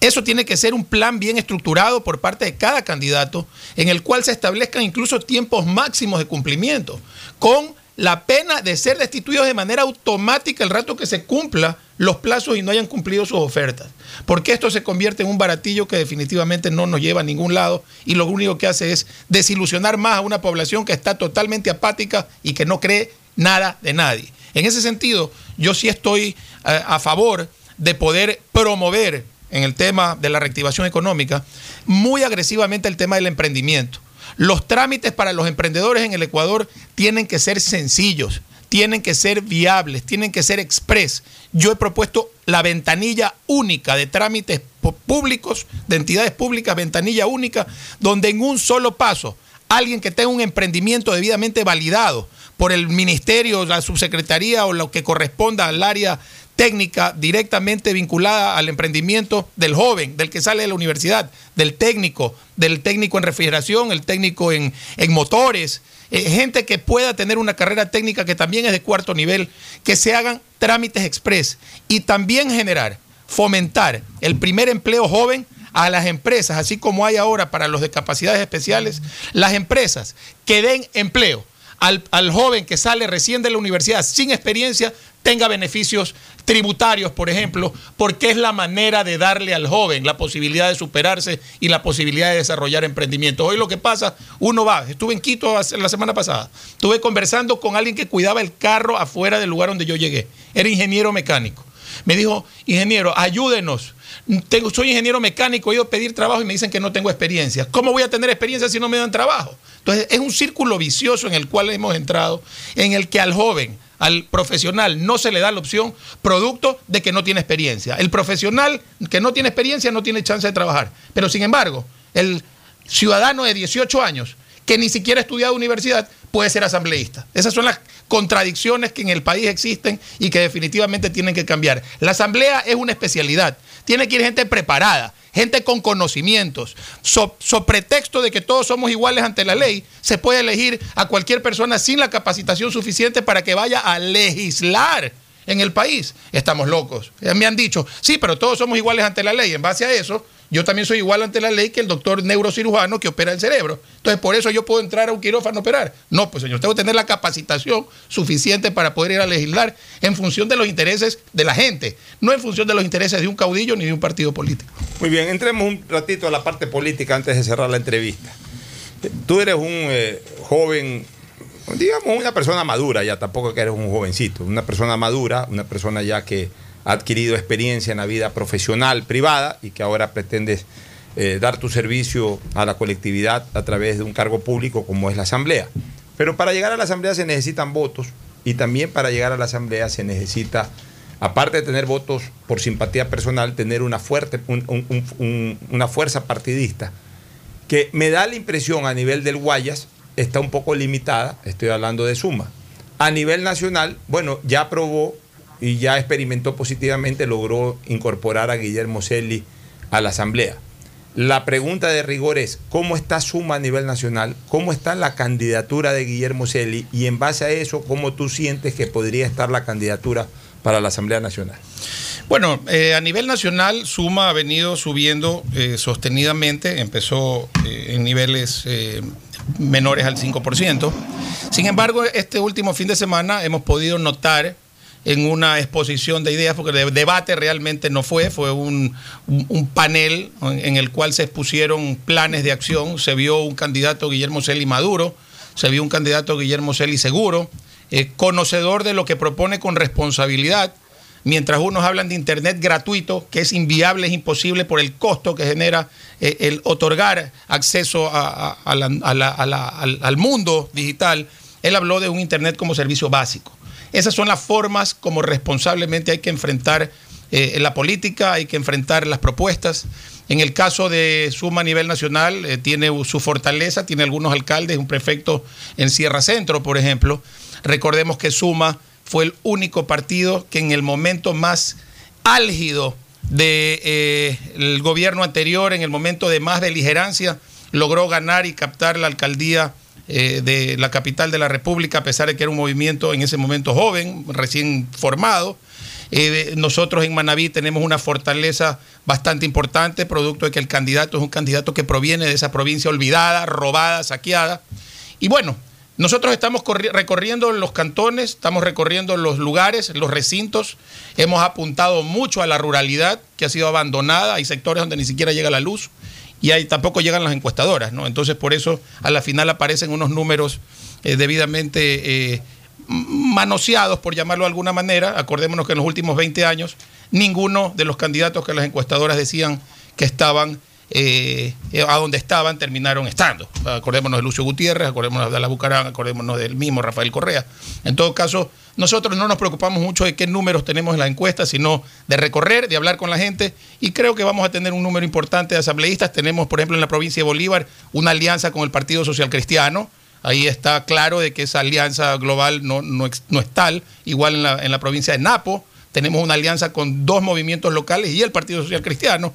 Eso tiene que ser un plan bien estructurado por parte de cada candidato, en el cual se establezcan incluso tiempos máximos de cumplimiento, con la pena de ser destituidos de manera automática el rato que se cumpla los plazos y no hayan cumplido sus ofertas. Porque esto se convierte en un baratillo que definitivamente no nos lleva a ningún lado y lo único que hace es desilusionar más a una población que está totalmente apática y que no cree nada de nadie. En ese sentido, yo sí estoy eh, a favor de poder promover en el tema de la reactivación económica muy agresivamente el tema del emprendimiento. Los trámites para los emprendedores en el Ecuador tienen que ser sencillos, tienen que ser viables, tienen que ser express. Yo he propuesto la ventanilla única de trámites públicos, de entidades públicas, ventanilla única, donde en un solo paso alguien que tenga un emprendimiento debidamente validado por el ministerio, la subsecretaría o lo que corresponda al área técnica directamente vinculada al emprendimiento del joven, del que sale de la universidad, del técnico, del técnico en refrigeración, el técnico en, en motores, eh, gente que pueda tener una carrera técnica que también es de cuarto nivel, que se hagan trámites express y también generar, fomentar el primer empleo joven a las empresas, así como hay ahora para los de capacidades especiales, las empresas que den empleo al, al joven que sale recién de la universidad sin experiencia tenga beneficios tributarios, por ejemplo, porque es la manera de darle al joven la posibilidad de superarse y la posibilidad de desarrollar emprendimiento. Hoy lo que pasa, uno va, estuve en Quito la semana pasada, estuve conversando con alguien que cuidaba el carro afuera del lugar donde yo llegué, era ingeniero mecánico. Me dijo, ingeniero, ayúdenos. Soy ingeniero mecánico, he ido a pedir trabajo y me dicen que no tengo experiencia. ¿Cómo voy a tener experiencia si no me dan trabajo? Entonces, es un círculo vicioso en el cual hemos entrado, en el que al joven, al profesional, no se le da la opción producto de que no tiene experiencia. El profesional que no tiene experiencia no tiene chance de trabajar. Pero, sin embargo, el ciudadano de 18 años que ni siquiera ha estudiado universidad puede ser asambleísta. Esas son las contradicciones que en el país existen y que definitivamente tienen que cambiar. La asamblea es una especialidad. Tiene que ir gente preparada, gente con conocimientos. So, so pretexto de que todos somos iguales ante la ley, se puede elegir a cualquier persona sin la capacitación suficiente para que vaya a legislar en el país. Estamos locos. Me han dicho, sí, pero todos somos iguales ante la ley. En base a eso, yo también soy igual ante la ley que el doctor neurocirujano que opera el cerebro. Entonces, por eso yo puedo entrar a un quirófano a operar. No, pues señor, tengo que tener la capacitación suficiente para poder ir a legislar en función de los intereses de la gente, no en función de los intereses de un caudillo ni de un partido político. Muy bien, entremos un ratito a la parte política antes de cerrar la entrevista. Tú eres un eh, joven, digamos una persona madura ya, tampoco que eres un jovencito, una persona madura, una persona ya que adquirido experiencia en la vida profesional, privada, y que ahora pretendes eh, dar tu servicio a la colectividad a través de un cargo público como es la Asamblea. Pero para llegar a la Asamblea se necesitan votos y también para llegar a la Asamblea se necesita, aparte de tener votos por simpatía personal, tener una, fuerte, un- un- un- un- una fuerza partidista que me da la impresión a nivel del Guayas está un poco limitada, estoy hablando de suma. A nivel nacional, bueno, ya aprobó y ya experimentó positivamente, logró incorporar a Guillermo Celli a la Asamblea. La pregunta de rigor es, ¿cómo está Suma a nivel nacional? ¿Cómo está la candidatura de Guillermo Celli? Y en base a eso, ¿cómo tú sientes que podría estar la candidatura para la Asamblea Nacional? Bueno, eh, a nivel nacional, Suma ha venido subiendo eh, sostenidamente, empezó eh, en niveles menores al 5%. Sin embargo, este último fin de semana hemos podido notar en una exposición de ideas, porque el debate realmente no fue, fue un, panel en, el cual se expusieron planes de acción, se vio un candidato Guillermo Celi Maduro, se vio un candidato Guillermo Celi Seguro, eh, conocedor de lo que propone con responsabilidad, mientras unos hablan de Internet gratuito, que es inviable, es imposible por el costo que genera eh, el otorgar acceso a- la- al mundo digital, él habló de un Internet como servicio básico. Esas son las formas como responsablemente hay que enfrentar eh, la política, hay que enfrentar las propuestas. En el caso de Suma a nivel nacional, eh, tiene su fortaleza, tiene algunos alcaldes, un prefecto en Sierra Centro, por ejemplo. Recordemos que Suma fue el único partido que en el momento más álgido del gobierno anterior, en el momento de más beligerancia, logró ganar y captar la alcaldía eh, de la capital de la República, a pesar de que era un movimiento en ese momento joven, recién formado. Eh, nosotros en Manabí tenemos una fortaleza bastante importante, producto de que el candidato es un candidato que proviene de esa provincia olvidada, robada, saqueada. Y bueno, nosotros estamos corri- recorriendo los cantones, estamos recorriendo los lugares, los recintos, hemos apuntado mucho a la ruralidad que ha sido abandonada, hay sectores donde ni siquiera llega la luz y ahí tampoco llegan las encuestadoras, ¿no? Entonces por eso a la final aparecen unos números eh, debidamente eh, manoseados, por llamarlo de alguna manera. Acordémonos que en los últimos 20 años ninguno de los candidatos que las encuestadoras decían que estaban eh, a donde estaban terminaron estando. Acordémonos de Lucio Gutiérrez, acordémonos de Ala Bucarán, acordémonos del mismo Rafael Correa. En todo caso, nosotros no nos preocupamos mucho de qué números tenemos en la encuesta, sino de recorrer, de hablar con la gente y creo que vamos a tener un número importante de asambleístas. Tenemos, por ejemplo, en la provincia de Bolívar una alianza con el Partido Social Cristiano. Ahí está claro de que esa alianza global no, no, no es tal. Igual en la, en la provincia de Napo tenemos una alianza con dos movimientos locales y el Partido Social Cristiano.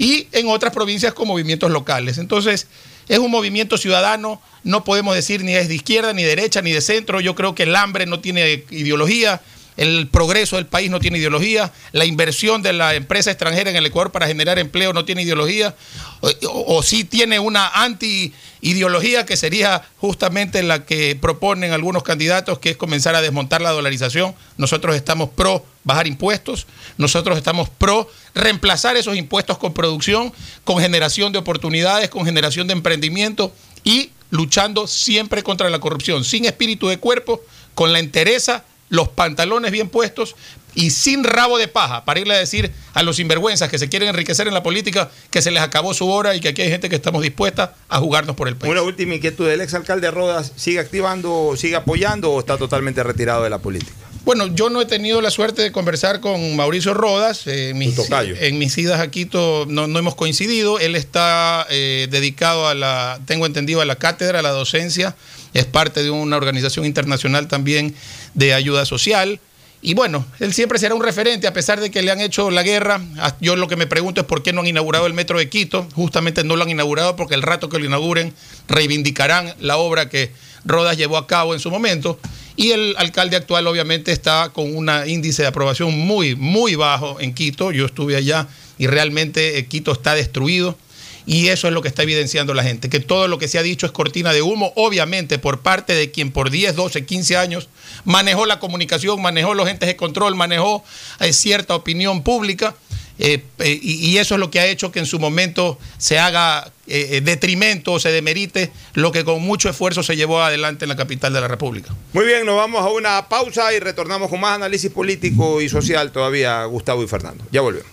Y en otras provincias con movimientos locales. Entonces, es un movimiento ciudadano, no podemos decir ni es de izquierda, ni derecha, ni de centro. Yo creo que el hambre no tiene ideología, el progreso del país no tiene ideología, la inversión de la empresa extranjera en el Ecuador para generar empleo no tiene ideología, o, o sí tiene una anti-ideología que sería justamente la que proponen algunos candidatos, que es comenzar a desmontar la dolarización. Nosotros estamos pro bajar impuestos, nosotros estamos pro reemplazar esos impuestos con producción, con generación de oportunidades, con generación de emprendimiento y luchando siempre contra la corrupción, sin espíritu de cuerpo, con la entereza, los pantalones bien puestos y sin rabo de paja, para irle a decir a los sinvergüenzas que se quieren enriquecer en la política que se les acabó su hora y que aquí hay gente que estamos dispuesta a jugarnos por el país. Una última inquietud, ¿el exalcalde Rodas sigue activando, sigue apoyando o está totalmente retirado de la política? Bueno, yo no he tenido la suerte de conversar con Mauricio Rodas. Eh, mis, en mis idas a Quito no, no hemos coincidido. Él está eh, dedicado a la, tengo entendido, a la cátedra, a la docencia. Es parte de una organización internacional también de ayuda social. Y bueno, él siempre será un referente, a pesar de que le han hecho la guerra. Yo lo que me pregunto es por qué no han inaugurado el metro de Quito. Justamente no lo han inaugurado porque el rato que lo inauguren reivindicarán la obra que Rodas llevó a cabo en su momento. Y el alcalde actual obviamente está con un índice de aprobación muy, muy bajo en Quito. Yo estuve allá y realmente eh, Quito está destruido. Y eso es lo que está evidenciando la gente, que todo lo que se ha dicho es cortina de humo, obviamente por parte de quien por 10, 12, 15 años manejó la comunicación, manejó los entes de control, manejó eh, cierta opinión pública. Eh, eh, y, eso es lo que ha hecho que en su momento se haga detrimento o se demerite lo que con mucho esfuerzo se llevó adelante en la capital de la República. Muy bien, nos vamos a una pausa y retornamos con más análisis político y social todavía, Gustavo y Fernando. Ya volvemos.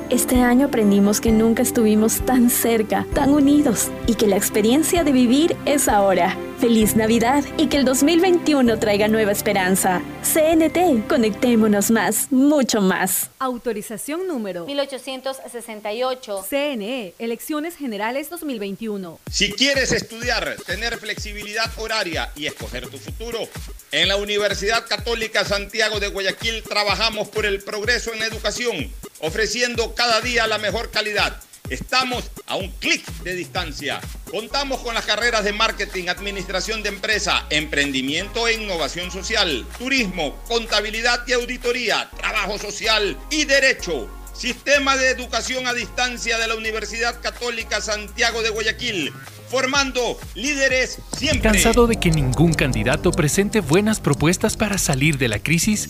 Este año aprendimos que nunca estuvimos tan cerca, tan unidos y que la experiencia de vivir es ahora. Feliz Navidad y que el 2021 traiga nueva esperanza. CNT, conectémonos más, mucho más. Autorización número 1868. CNE, Elecciones Generales 2021. Si quieres estudiar, tener flexibilidad horaria y escoger tu futuro, en la Universidad Católica Santiago de Guayaquil trabajamos por el progreso en la educación, ofreciendo cada día la mejor calidad. Estamos a un clic de distancia. Contamos con las carreras de marketing, administración de empresa, emprendimiento e innovación social, turismo, contabilidad y auditoría, trabajo social y derecho. Sistema de Educación a Distancia de la Universidad Católica Santiago de Guayaquil, formando líderes siempre. ¿Cansado de que ningún candidato presente buenas propuestas para salir de la crisis?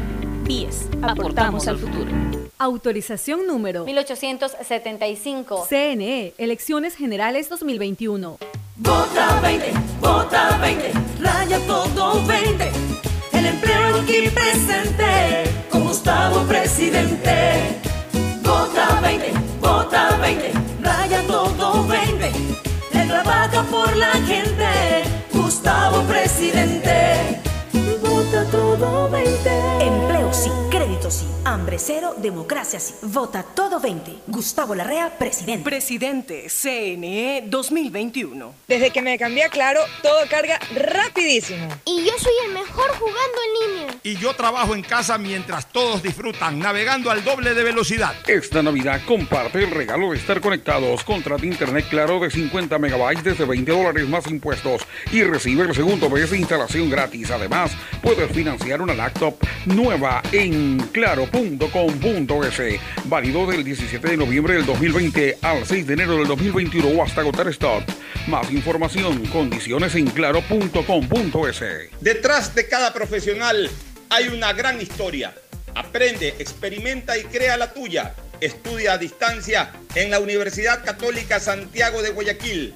BIES, aportamos al futuro. Autorización número 1875. CNE, Elecciones Generales 2021. Vota 20, vota 20, raya todo 20. El empleo aquí presente, con Gustavo presidente. Vota 20, vota 20, raya todo 20. Él trabaja por la gente, Gustavo presidente. Vota todo 20. Empleo sí, crédito sí, hambre cero, democracia sí. Vota todo 20. Gustavo Larrea, presidente. Presidente, CNE 2021. Desde que me cambié a Claro, todo carga rapidísimo. Y yo soy el mejor jugando en línea. Y yo trabajo en casa mientras todos disfrutan, navegando al doble de velocidad. Esta Navidad comparte el regalo de estar conectados. Contrata internet claro de 50 megabytes desde 20 dólares más impuestos y recibe el segundo mes de instalación gratis. Además, puedes financiar una laptop nueva en claro.com.es. Válido del 17 de noviembre del 2020 al 6 de enero del 2021 o hasta agotar stock. Más información, condiciones en claro.com.es. Detrás de cada profesional hay una gran historia. Aprende, experimenta y crea la tuya. Estudia a distancia en la Universidad Católica Santiago de Guayaquil.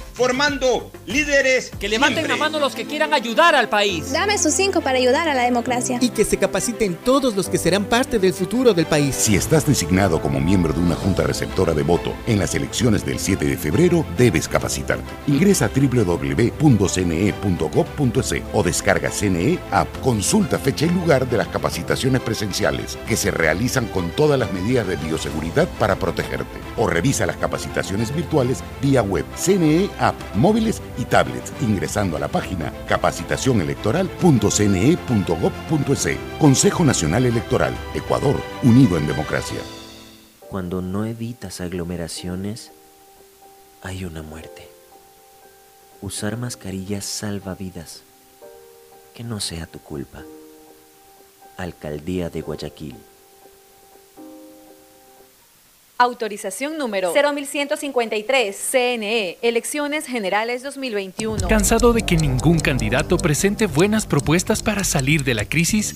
formando líderes que levanten la mano los que quieran ayudar al país. Dame sus cinco para ayudar a la democracia. Y que se capaciten todos los que serán parte del futuro del país. Si estás designado como miembro de una junta receptora de voto en las elecciones del 7 de febrero, debes capacitarte. Ingresa a www.cne.gov.es o descarga CNE App. Consulta fecha y lugar de las capacitaciones presenciales que se realizan con todas las medidas de bioseguridad para protegerte. O revisa las capacitaciones virtuales vía web CNE App, móviles y tablets ingresando a la página capacitacionelectoral.cne.gov.es. Consejo Nacional Electoral, Ecuador, unido en democracia. Cuando no evitas aglomeraciones, hay una muerte. Usar mascarillas salva vidas. Que no sea tu culpa. Alcaldía de Guayaquil. Autorización número 0153. CNE, Elecciones Generales 2021. ¿Cansado de que ningún candidato presente buenas propuestas para salir de la crisis?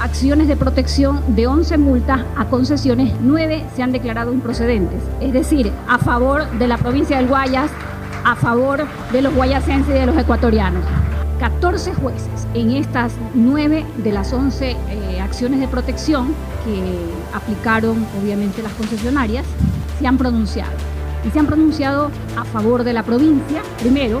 Acciones de protección de 11 multas a concesiones, 9 se han declarado improcedentes. Es decir, a favor de la provincia del Guayas, a favor de los guayasenses y de los ecuatorianos. 14 jueces en estas 9 de las 11 eh, acciones de protección que aplicaron obviamente las concesionarias se han pronunciado. Y se han pronunciado a favor de la provincia, primero,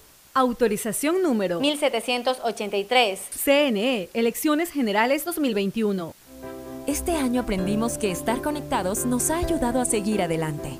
Autorización número 1783. CNE, Elecciones Generales 2021. Este año aprendimos que estar conectados nos ha ayudado a seguir adelante.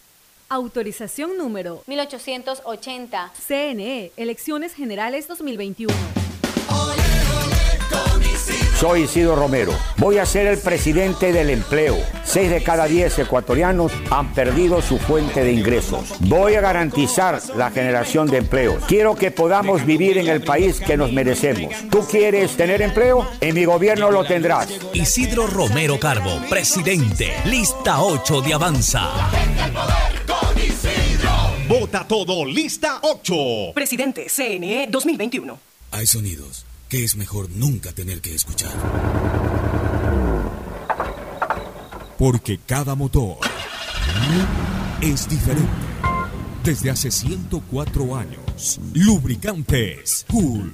Autorización número 1880. CNE, Elecciones Generales 2021. Soy Isidro Romero. Voy a ser el presidente del empleo. Seis de cada diez ecuatorianos han perdido su fuente de ingresos. Voy a garantizar la generación de empleos. Quiero que podamos vivir en el país que nos merecemos. ¿Tú quieres tener empleo? En mi gobierno lo tendrás. Isidro Romero Carbo, presidente. Lista 8 de Avanza. Vota todo, lista 8. Presidente CNE 2021. Hay sonidos que es mejor nunca tener que escuchar. Porque cada motor es diferente. Desde hace 104 años, Lubricantes Gulf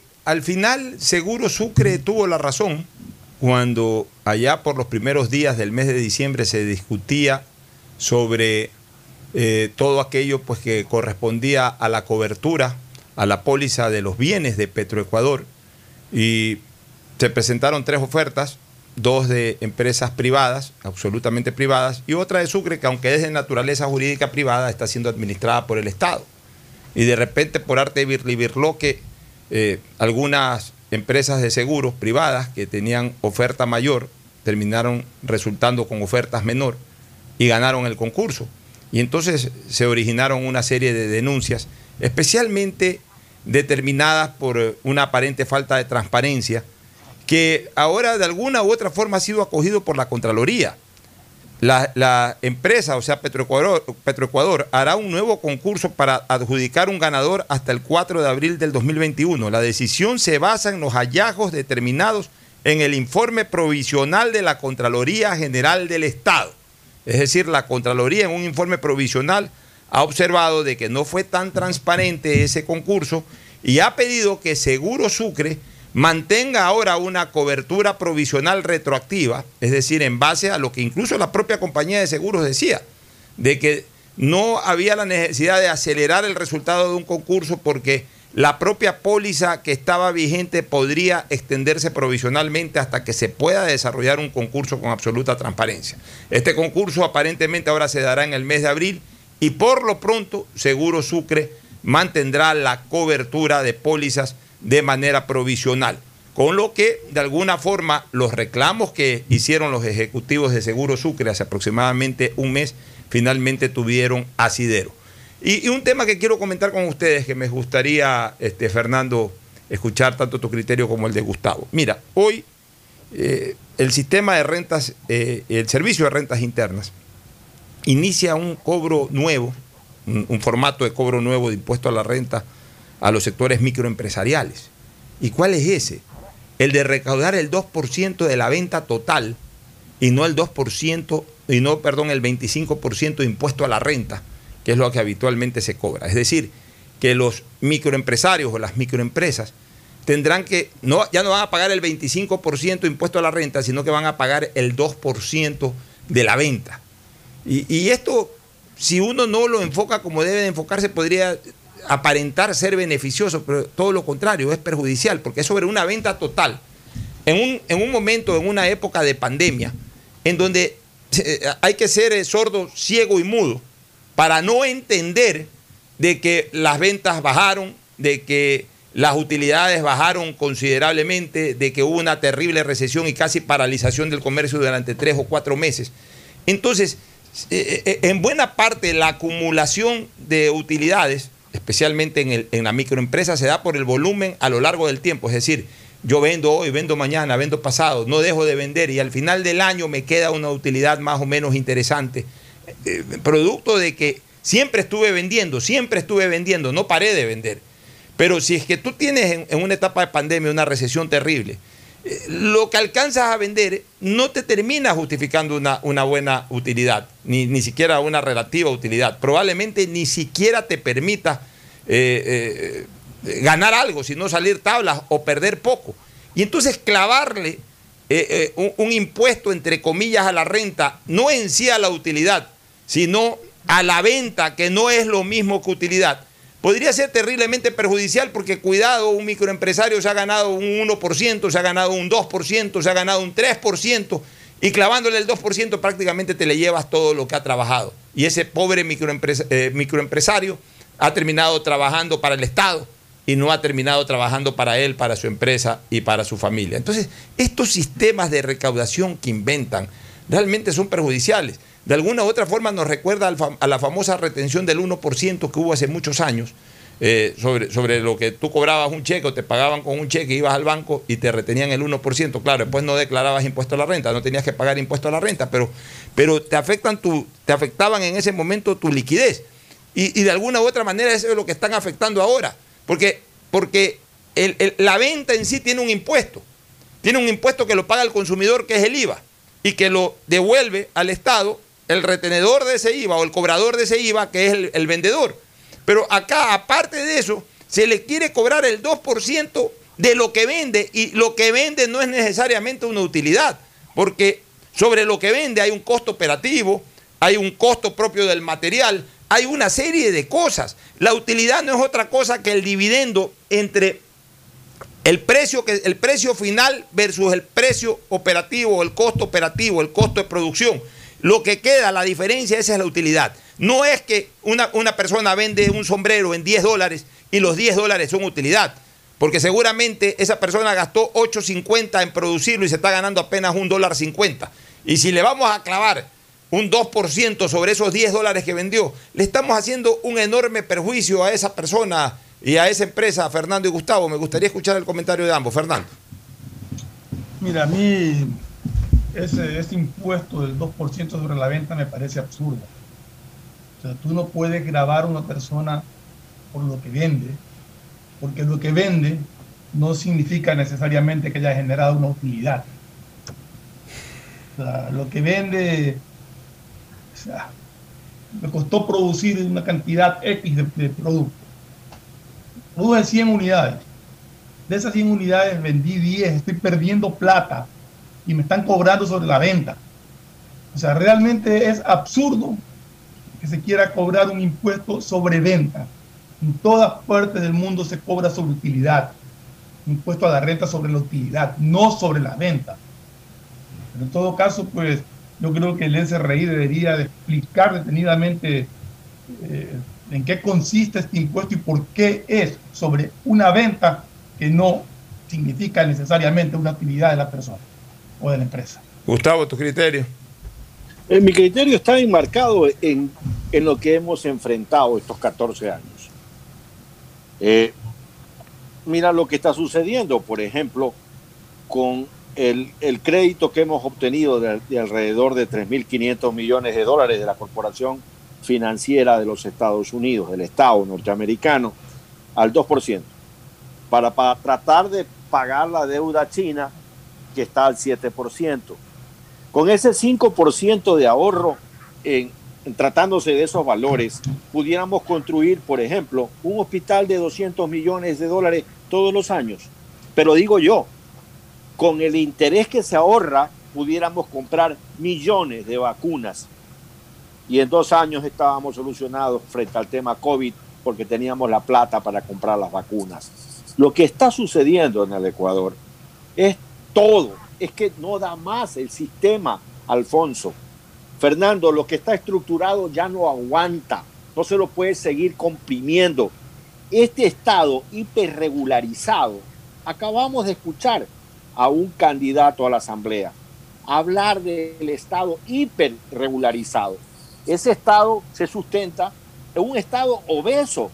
Al final, Seguro Sucre tuvo la razón cuando allá por los primeros días del mes de diciembre se discutía sobre eh, todo aquello pues, que correspondía a la cobertura, a la póliza de los bienes de Petroecuador. Y se presentaron tres ofertas, dos de empresas privadas, absolutamente privadas, y otra de Sucre, que aunque es de naturaleza jurídica privada, está siendo administrada por el Estado. Y de repente, por arte de birloque, eh, algunas empresas de seguros privadas que tenían oferta mayor terminaron resultando con ofertas menor y ganaron el concurso. Y entonces se originaron una serie de denuncias, especialmente determinadas por eh, una aparente falta de transparencia, que ahora de alguna u otra forma ha sido acogido por la Contraloría. La, la empresa, o sea, Petroecuador, Petroecuador, hará un nuevo concurso para adjudicar un ganador hasta el 4 de abril del 2021. La decisión se basa en los hallazgos determinados en el informe provisional de la Contraloría General del Estado. Es decir, la Contraloría en un informe provisional ha observado de que no fue tan transparente ese concurso y ha pedido que Seguro Sucre mantenga ahora una cobertura provisional retroactiva, es decir, en base a lo que incluso la propia compañía de seguros decía, de que no había la necesidad de acelerar el resultado de un concurso porque la propia póliza que estaba vigente podría extenderse provisionalmente hasta que se pueda desarrollar un concurso con absoluta transparencia. Este concurso aparentemente ahora se dará en el mes de abril y por lo pronto Seguro Sucre mantendrá la cobertura de pólizas de manera provisional. Con lo que, de alguna forma, los reclamos que hicieron los ejecutivos de Seguro Sucre hace aproximadamente un mes, finalmente tuvieron asidero. Y, un tema que quiero comentar con ustedes, que me gustaría, este, Fernando, escuchar tanto tu criterio como el de Gustavo. Mira, hoy eh, el sistema de rentas, eh, el servicio de rentas internas, inicia un cobro nuevo, un formato de cobro nuevo de impuesto a la renta a los sectores microempresariales. ¿Y cuál es ese? El de recaudar el 2% de la venta total y no el 2%, y no, perdón, el 25% de impuesto a la renta, que es lo que habitualmente se cobra. Es decir, que los microempresarios o las microempresas tendrán que, no, ya no van a pagar el 25% de impuesto a la renta, sino que van a pagar el 2% de la venta. Y, y esto, si uno no lo enfoca como debe de enfocarse, podría aparentar ser beneficioso, pero todo lo contrario, es perjudicial, porque es sobre una venta total. En un, en un momento, en una época de pandemia, en donde eh, hay que ser eh, sordo, ciego y mudo para no entender de que las ventas bajaron, de que las utilidades bajaron considerablemente, de que hubo una terrible recesión y casi paralización del comercio durante tres o cuatro meses. Entonces, eh, en buena parte la acumulación de utilidades especialmente en, el, en, la microempresa, se da por el volumen a lo largo del tiempo. Es decir, yo vendo hoy, vendo mañana, vendo pasado, no dejo de vender y al final del año me queda una utilidad más o menos interesante. Eh, producto de que siempre estuve vendiendo, siempre estuve vendiendo, no paré de vender. Pero si es que tú tienes en, una etapa de pandemia una recesión terrible, lo que alcanzas a vender no te termina justificando una, una buena utilidad, ni, ni, siquiera una relativa utilidad. Probablemente ni siquiera te permita eh, eh, ganar algo, sino salir tablas o perder poco. Y entonces clavarle un, un impuesto, entre comillas, a la renta, no en sí a la utilidad, sino a la venta, que no es lo mismo que utilidad podría ser terriblemente perjudicial porque cuidado, un microempresario se ha ganado un 1%, se ha ganado un 2%, se ha ganado un 3% y clavándole el 2% prácticamente te le llevas todo lo que ha trabajado. Y ese pobre microempresa, eh, microempresario ha terminado trabajando para el Estado y no ha terminado trabajando para él, para su empresa y para su familia. Entonces, estos sistemas de recaudación que inventan realmente son perjudiciales de alguna u otra forma nos recuerda a la famosa retención del 1% que hubo hace muchos años eh, sobre, sobre lo que tú cobrabas un cheque o te pagaban con un cheque, ibas al banco y te retenían el 1%. Claro, después no declarabas impuesto a la renta, no tenías que pagar impuesto a la renta, pero, pero te, afectan tu, te afectaban en ese momento tu liquidez. Y, de alguna u otra manera eso es lo que están afectando ahora, porque, porque la venta en sí tiene un impuesto, tiene un impuesto que lo paga el consumidor, que es el IVA, y que lo devuelve al Estado el retenedor de ese IVA o el cobrador de ese IVA, que es el, vendedor. Pero acá, aparte de eso, se le quiere cobrar el 2% de lo que vende y lo que vende no es necesariamente una utilidad, porque sobre lo que vende hay un costo operativo, hay un costo propio del material, hay una serie de cosas. La utilidad no es otra cosa que el dividendo entre el precio, el precio final versus el precio operativo, el costo operativo, el costo de producción. Lo que queda, la diferencia, esa es la utilidad. No es que una, una persona vende un sombrero en 10 dólares y los 10 dólares son utilidad. Porque seguramente esa persona gastó 8.50 en producirlo y se está ganando apenas un dólar 50. Y si le vamos a clavar un 2% sobre esos 10 dólares que vendió, le estamos haciendo un enorme perjuicio a esa persona y a esa empresa, Fernando y Gustavo. Me gustaría escuchar el comentario de ambos. Fernando. Mira, a mí ese, ese impuesto del 2% sobre la venta me parece absurdo. O sea, tú no puedes grabar a una persona por lo que vende, porque lo que vende no significa necesariamente que haya generado una utilidad. Lo que vende, o sea, me costó producir una cantidad X de, de producto. Produce 100 unidades. De esas 100 unidades vendí 10, estoy perdiendo plata y me están cobrando sobre la venta. O sea, realmente es absurdo que se quiera cobrar un impuesto sobre venta. En todas partes del mundo se cobra sobre utilidad. Impuesto a la renta sobre la utilidad, no sobre la venta. En todo caso, pues yo creo que el SRI debería de explicar detenidamente eh, en qué consiste este impuesto y por qué es sobre una venta que no significa necesariamente una actividad de la persona o de la empresa. Gustavo, tu criterio. Eh, mi criterio está enmarcado en, en, lo que hemos enfrentado estos 14 años. Eh, mira lo que está sucediendo, por ejemplo, con el, el crédito que hemos obtenido de, de alrededor de 3.500 millones de dólares de la Corporación Financiera de los Estados Unidos, del Estado norteamericano, al 2%, para, para tratar de pagar la deuda china que está al 7%. Con ese 5% de ahorro, en, tratándose de esos valores, pudiéramos construir, por ejemplo, un hospital de 200 millones de dólares todos los años. Pero digo yo, con el interés que se ahorra, pudiéramos comprar millones de vacunas. Y en dos años estábamos solucionados frente al tema COVID porque teníamos la plata para comprar las vacunas. Lo que está sucediendo en el Ecuador es todo. Es que no da más el sistema, Alfonso. Fernando, lo que está estructurado ya no aguanta. No se lo puede seguir comprimiendo. Este estado hiperregularizado, acabamos de escuchar a un candidato a la asamblea hablar del estado hiperregularizado. Ese estado se sustenta en un estado obeso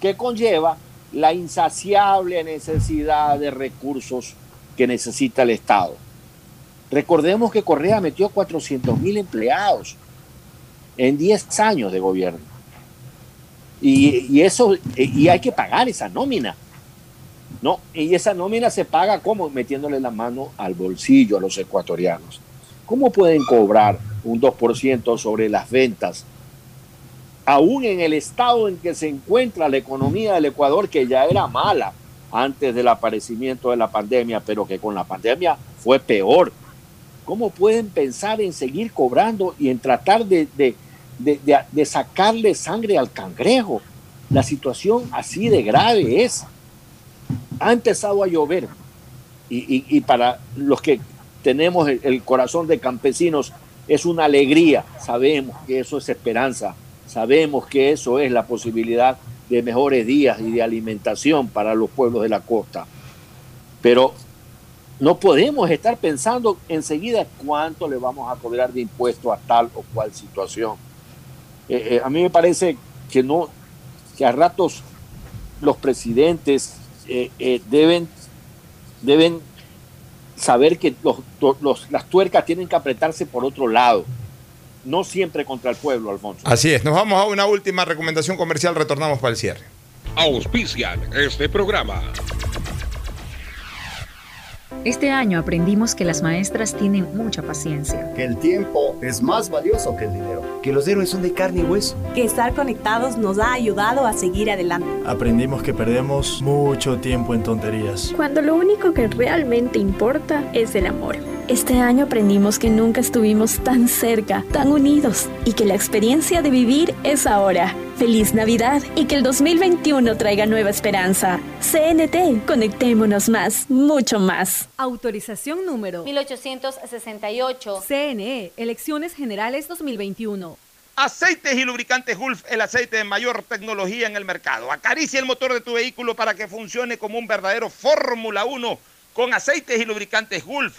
que conlleva la insaciable necesidad de recursos que necesita el Estado. Recordemos que Correa metió 400 mil empleados en 10 años de gobierno. Y, eso, y hay que pagar esa nómina. ¿no? Y esa nómina se paga como metiéndole la mano al bolsillo a los ecuatorianos. ¿Cómo pueden cobrar un 2% sobre las ventas? Aún en el estado en que se encuentra la economía del Ecuador, que ya era mala antes del aparecimiento de la pandemia, pero que con la pandemia fue peor. ¿Cómo pueden pensar en seguir cobrando y en tratar de, sacarle sangre al cangrejo? La situación así de grave es ha empezado a llover y, para los que tenemos el, corazón de campesinos es una alegría, sabemos que eso es esperanza, sabemos que eso es la posibilidad de mejores días y de alimentación para los pueblos de la costa. Pero no podemos estar pensando enseguida cuánto le vamos a cobrar de impuesto a tal o cual situación. Eh, eh, a mí me parece que no, que a ratos los presidentes eh, deben, deben saber que los, las tuercas tienen que apretarse por otro lado, no siempre contra el pueblo, Alfonso. Así es, nos vamos a una última recomendación comercial, retornamos para el cierre. Auspician este programa. Este año aprendimos que las maestras tienen mucha paciencia. Que el tiempo es más valioso que el dinero. Que los héroes son de carne y hueso. Que estar conectados nos ha ayudado a seguir adelante. Aprendimos que perdemos mucho tiempo en tonterías. Cuando lo único que realmente importa es el amor. Este año aprendimos que nunca estuvimos tan cerca, tan unidos y que la experiencia de vivir es ahora. Feliz Navidad y que el 2021 traiga nueva esperanza. CNT, conectémonos más, mucho más. Autorización número 1868. CNE, Elecciones Generales 2021. Aceites y lubricantes Gulf, el aceite de mayor tecnología en el mercado. Acaricia el motor de tu vehículo para que funcione como un verdadero Fórmula 1 con aceites y lubricantes Gulf.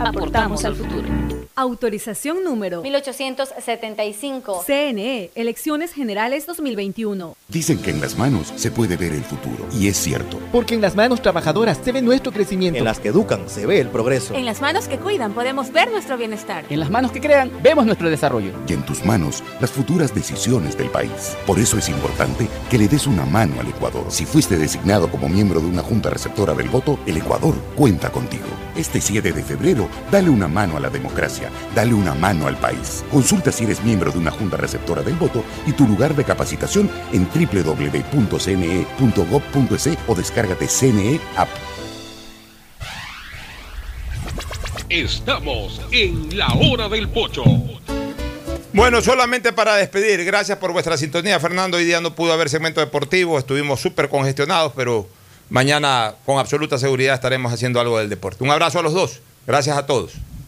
Aportamos al futuro. Autorización número 1875. CNE, Elecciones Generales 2021. Dicen que en las manos se puede ver el futuro. Y es cierto. Porque en las manos trabajadoras se ve nuestro crecimiento. En las que educan se ve el progreso. En las manos que cuidan podemos ver nuestro bienestar. En las manos que crean vemos nuestro desarrollo. Y en tus manos las futuras decisiones del país. Por eso es importante que le des una mano al Ecuador. Si fuiste designado como miembro de una junta receptora del voto, el Ecuador cuenta contigo. Este 7 de febrero, dale una mano a la democracia, dale una mano al país. Consulta si eres miembro de una junta receptora del voto y tu lugar de capacitación en www.cne.gov.es o descárgate CNE App. Estamos en la hora del pocho. Bueno, solamente para despedir, gracias por vuestra sintonía. Fernando, hoy día no pudo haber segmento deportivo, estuvimos súper congestionados, pero mañana con absoluta seguridad estaremos haciendo algo del deporte. Un abrazo a los dos, gracias a todos.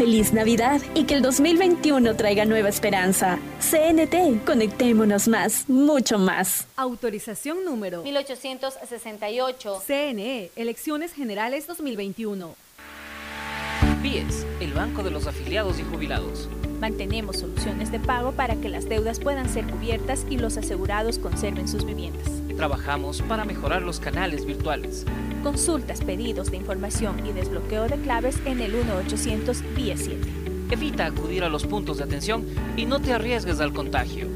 Feliz Navidad y que el 2021 traiga nueva esperanza. CNT, conectémonos más, mucho más. Autorización número 1868. CNE, Elecciones Generales 2021. BIES, el Banco de los Afiliados y Jubilados. Mantenemos soluciones de pago para que las deudas puedan ser cubiertas y los asegurados conserven sus viviendas. Trabajamos para mejorar los canales virtuales. Consultas, pedidos de información y desbloqueo de claves en el 1-800 BIES 7. Evita acudir a los puntos de atención y no te arriesgues al contagio.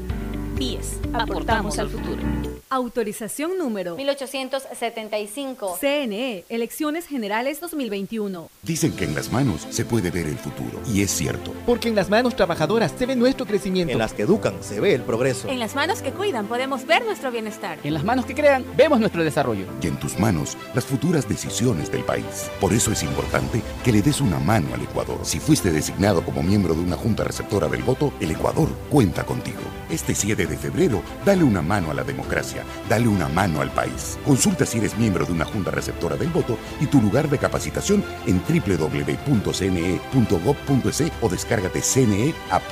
BIES, aportamos al futuro. Autorización número 1875. CNE, Elecciones Generales 2021. Dicen que en las manos se puede ver el futuro. Y es cierto. Porque en las manos trabajadoras se ve nuestro crecimiento. En las que educan se ve el progreso. En las manos que cuidan podemos ver nuestro bienestar. En las manos que crean vemos nuestro desarrollo. Y en tus manos las futuras decisiones del país. Por eso es importante que le des una mano al Ecuador. Si fuiste designado como miembro de una junta receptora del voto, el Ecuador cuenta contigo. Este 7 de febrero, dale una mano a la democracia, dale una mano al país. Consulta si eres miembro de una junta receptora del voto y tu lugar de capacitación en www.cne.gov.es o descárgate CNE App.